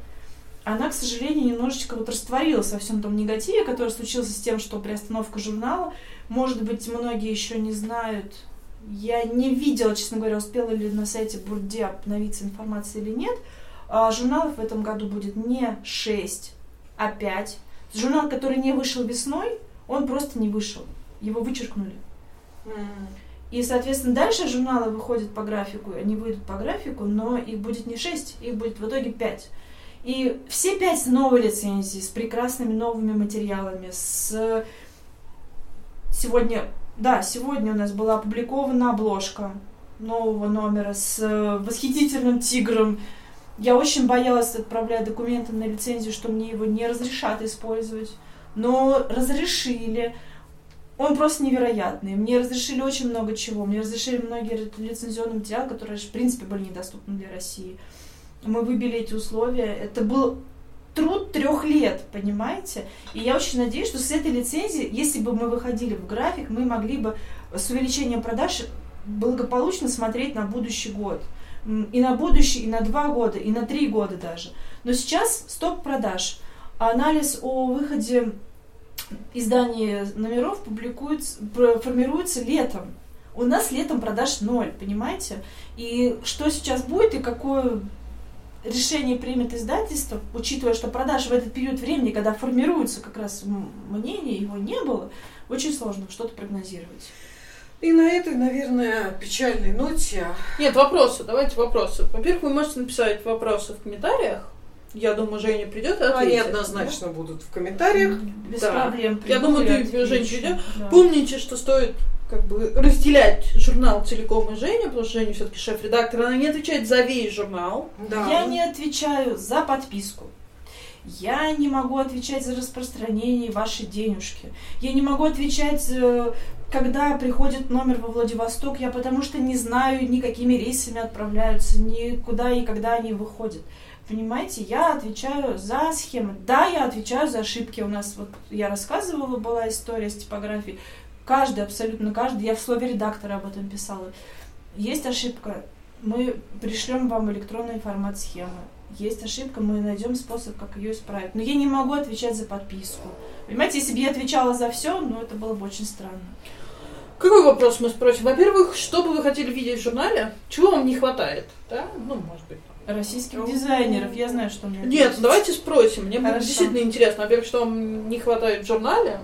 она, к сожалению, немножечко вот растворилась во всем том негативе, который случился с тем, что приостановка журнала. Может быть, многие еще не знают. Я не видела, честно говоря, успела ли на сайте Бурде обновиться информация или нет. А журналов в этом году будет не 6, а 5. Журнал, который не вышел весной, он просто не вышел. Его вычеркнули. И, соответственно, дальше журналы выходят по графику, они выйдут по графику, но их будет не 6, их будет в итоге 5. И все пять новые лицензии с прекрасными новыми материалами, с сегодня, да, сегодня у нас была опубликована обложка нового номера с восхитительным тигром. Я очень боялась отправлять документы на лицензию, что мне его не разрешат использовать. Но разрешили. Он просто невероятный. Мне разрешили очень много чего. Мне разрешили многие лицензионные материалы, которые, в принципе, были недоступны для России мы выбили эти условия. Это был труд трех лет, понимаете? И я очень надеюсь, что с этой лицензией, если бы мы выходили в график, мы могли бы с увеличением продаж благополучно смотреть на будущий год. И на будущий, и на два года, и на три года даже. Но сейчас стоп продаж. Анализ о выходе издания номеров публикуется, формируется летом. У нас летом продаж ноль, понимаете? И что сейчас будет и какое решение примет издательство, учитывая, что продажи в этот период времени, когда формируется как раз мнение, его не было, очень сложно что-то прогнозировать. И на этой, наверное, печальной ноте... Нет, вопросы, давайте вопросы. Во-первых, вы можете написать вопросы в комментариях. Я думаю, Женя придет и ответит. Они однозначно да? будут в комментариях. Без да. проблем. Я думаю, ты, Женя, придет. Да. Помните, что стоит как бы разделять журнал целиком и Женю, потому что Женя все-таки шеф-редактор, она не отвечает за весь журнал. Да. Я не отвечаю за подписку. Я не могу отвечать за распространение вашей денежки. Я не могу отвечать, э, когда приходит номер во Владивосток, я потому что не знаю, ни какими рейсами отправляются, ни куда и когда они выходят. Понимаете, я отвечаю за схемы. Да, я отвечаю за ошибки. У нас вот я рассказывала, была история с типографией. Каждый, абсолютно каждый, я в слове редактора об этом писала. Есть ошибка, мы пришлем вам электронный формат схемы. Есть ошибка, мы найдем способ, как ее исправить. Но я не могу отвечать за подписку. Понимаете, если бы я отвечала за все, ну это было бы очень странно. Какой вопрос мы спросим? Во-первых, что бы вы хотели видеть в журнале? Чего вам не хватает? Да? Ну, может быть. Российских ну, дизайнеров, я знаю, что мне. Нет, давайте спросим. Мне Хорошо. будет действительно интересно. Во-первых, что вам не хватает в журнале?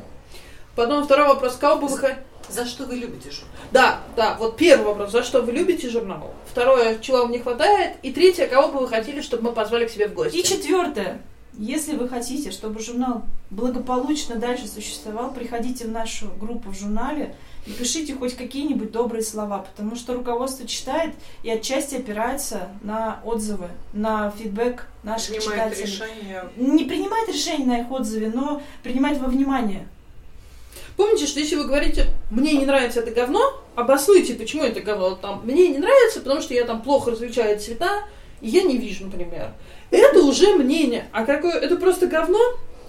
Потом второй вопрос, кого бы вы За что вы любите журнал? Да, да, вот первый вопрос, за что вы любите журнал? Второе, чего вам не хватает? И третье, кого бы вы хотели, чтобы мы позвали к себе в гости? И четвертое, если вы хотите, чтобы журнал благополучно дальше существовал, приходите в нашу группу в журнале и пишите хоть какие-нибудь добрые слова, потому что руководство читает и отчасти опирается на отзывы, на фидбэк наших принимает читателей. Решение. Не принимает решение на их отзыве, но принимает во внимание. Помните, что если вы говорите, мне не нравится это говно, обоснуйте, почему это говно. Там, мне не нравится, потому что я там плохо различаю цвета, и я не вижу, например. Это уже мнение. А какое это просто говно?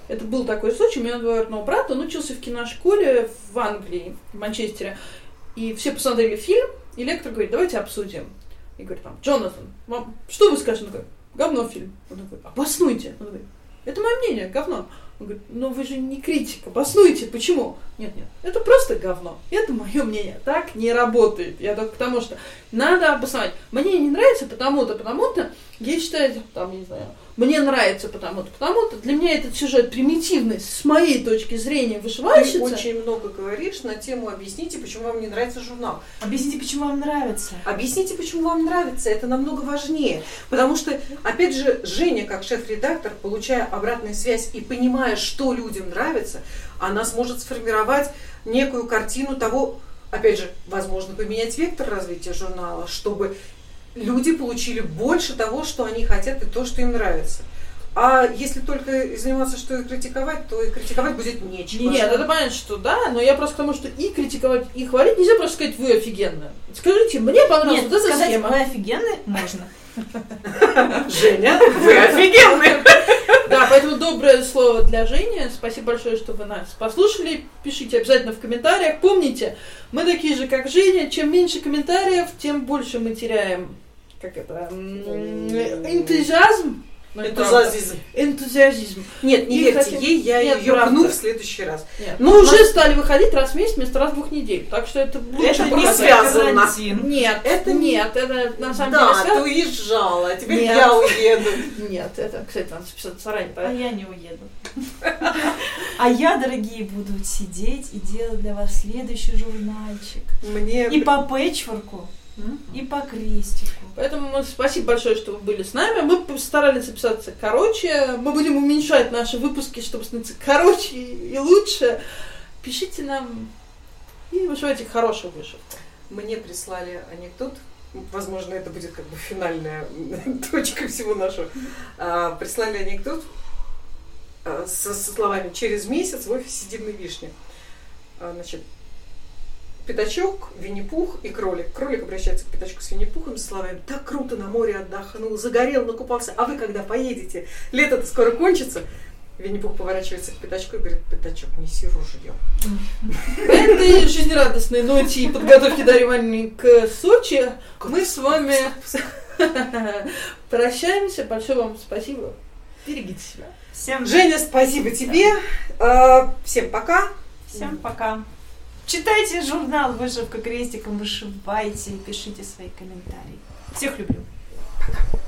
Это был такой случай. У меня двоюродного брата, он учился в киношколе в Англии, в Манчестере. И все посмотрели фильм, и лектор говорит, давайте обсудим. И говорит, там, Джонатан, вам, что вы скажете? Он такой, говно фильм. Он такой, обоснуйте. Он такой, это мое мнение, говно. Он говорит, ну вы же не критик, обоснуйте, почему? Нет, нет, это просто говно. Это мое мнение. Так не работает. Я только потому что надо обосновать. Мне не нравится потому-то, потому-то. Я считаю, там, не знаю, мне нравится потому-то, потому-то. Для меня этот сюжет примитивный, с моей точки зрения, вышивальщица. Ты очень много говоришь на тему «Объясните, почему вам не нравится журнал». Объясните, почему вам нравится. Объясните, почему вам нравится. Это намного важнее. Потому что, опять же, Женя, как шеф-редактор, получая обратную связь и понимая, что людям нравится, она сможет сформировать некую картину того, опять же, возможно, поменять вектор развития журнала, чтобы люди получили больше того, что они хотят и то, что им нравится. А если только заниматься, что и критиковать, то и критиковать будет нечего. Нет, это понятно, что да, но я просто к тому, что и критиковать, и хвалить нельзя просто сказать, вы офигенны. Скажите, мне понравилось Нет, вот эта схема. вы офигенны можно. Женя, вы офигенны. Да, Да, поэтому доброе слово для Жени. Спасибо большое, что вы нас послушали. Пишите обязательно в комментариях. Помните, мы такие же, как Женя. Чем меньше комментариев, тем больше мы теряем как это, энтузиазм. Ну, энтузиазм. Энтузиазм. Нет, не И верьте хотим- ей, я Нет, ее правда. гну в следующий раз. Нет. Ну, Мы уже нас- стали выходить раз в месяц вместо раз в двух недель. Так что это лучше Это не связано. Нет, Это это не- нет, это на самом да, деле ты связано. уезжала, а теперь Нет. я уеду. Нет, это, кстати, надо записать заранее. А да? я не уеду. А я, дорогие, буду сидеть и делать для вас следующий журнальчик. Мне... И по пэтчворку, и по крестику. Поэтому мы- спасибо большое, что вы были с нами. Мы постарались записаться короче. Мы будем уменьшать наши выпуски, чтобы становиться короче и лучше. Пишите нам и вышивайте хорошую вышивку. Мне прислали анекдот. Возможно, это будет как бы финальная точка всего нашего. А, Прислали анекдот а, со, со словами «Через месяц в офисе Димы Вишни». А, Значит, Пятачок, Винни-Пух и кролик. Кролик обращается к Пятачку с Винни-Пухом с словами «Так круто на море отдохнул, загорел, накупался, а вы когда поедете? Лето-то скоро кончится». Винни-Пух поворачивается к Пятачку и говорит «Пятачок, неси ружье». На этой жизнерадостной ноте и подготовке Дарьи Ивановны к Сочи мы с вами прощаемся. Большое вам спасибо. Берегите себя. Всем, Женя, спасибо тебе. А, Всем пока. всем пока. Читайте журнал «Вышивка крестиком», вышивайте пишите свои комментарии. Всех люблю. Пока.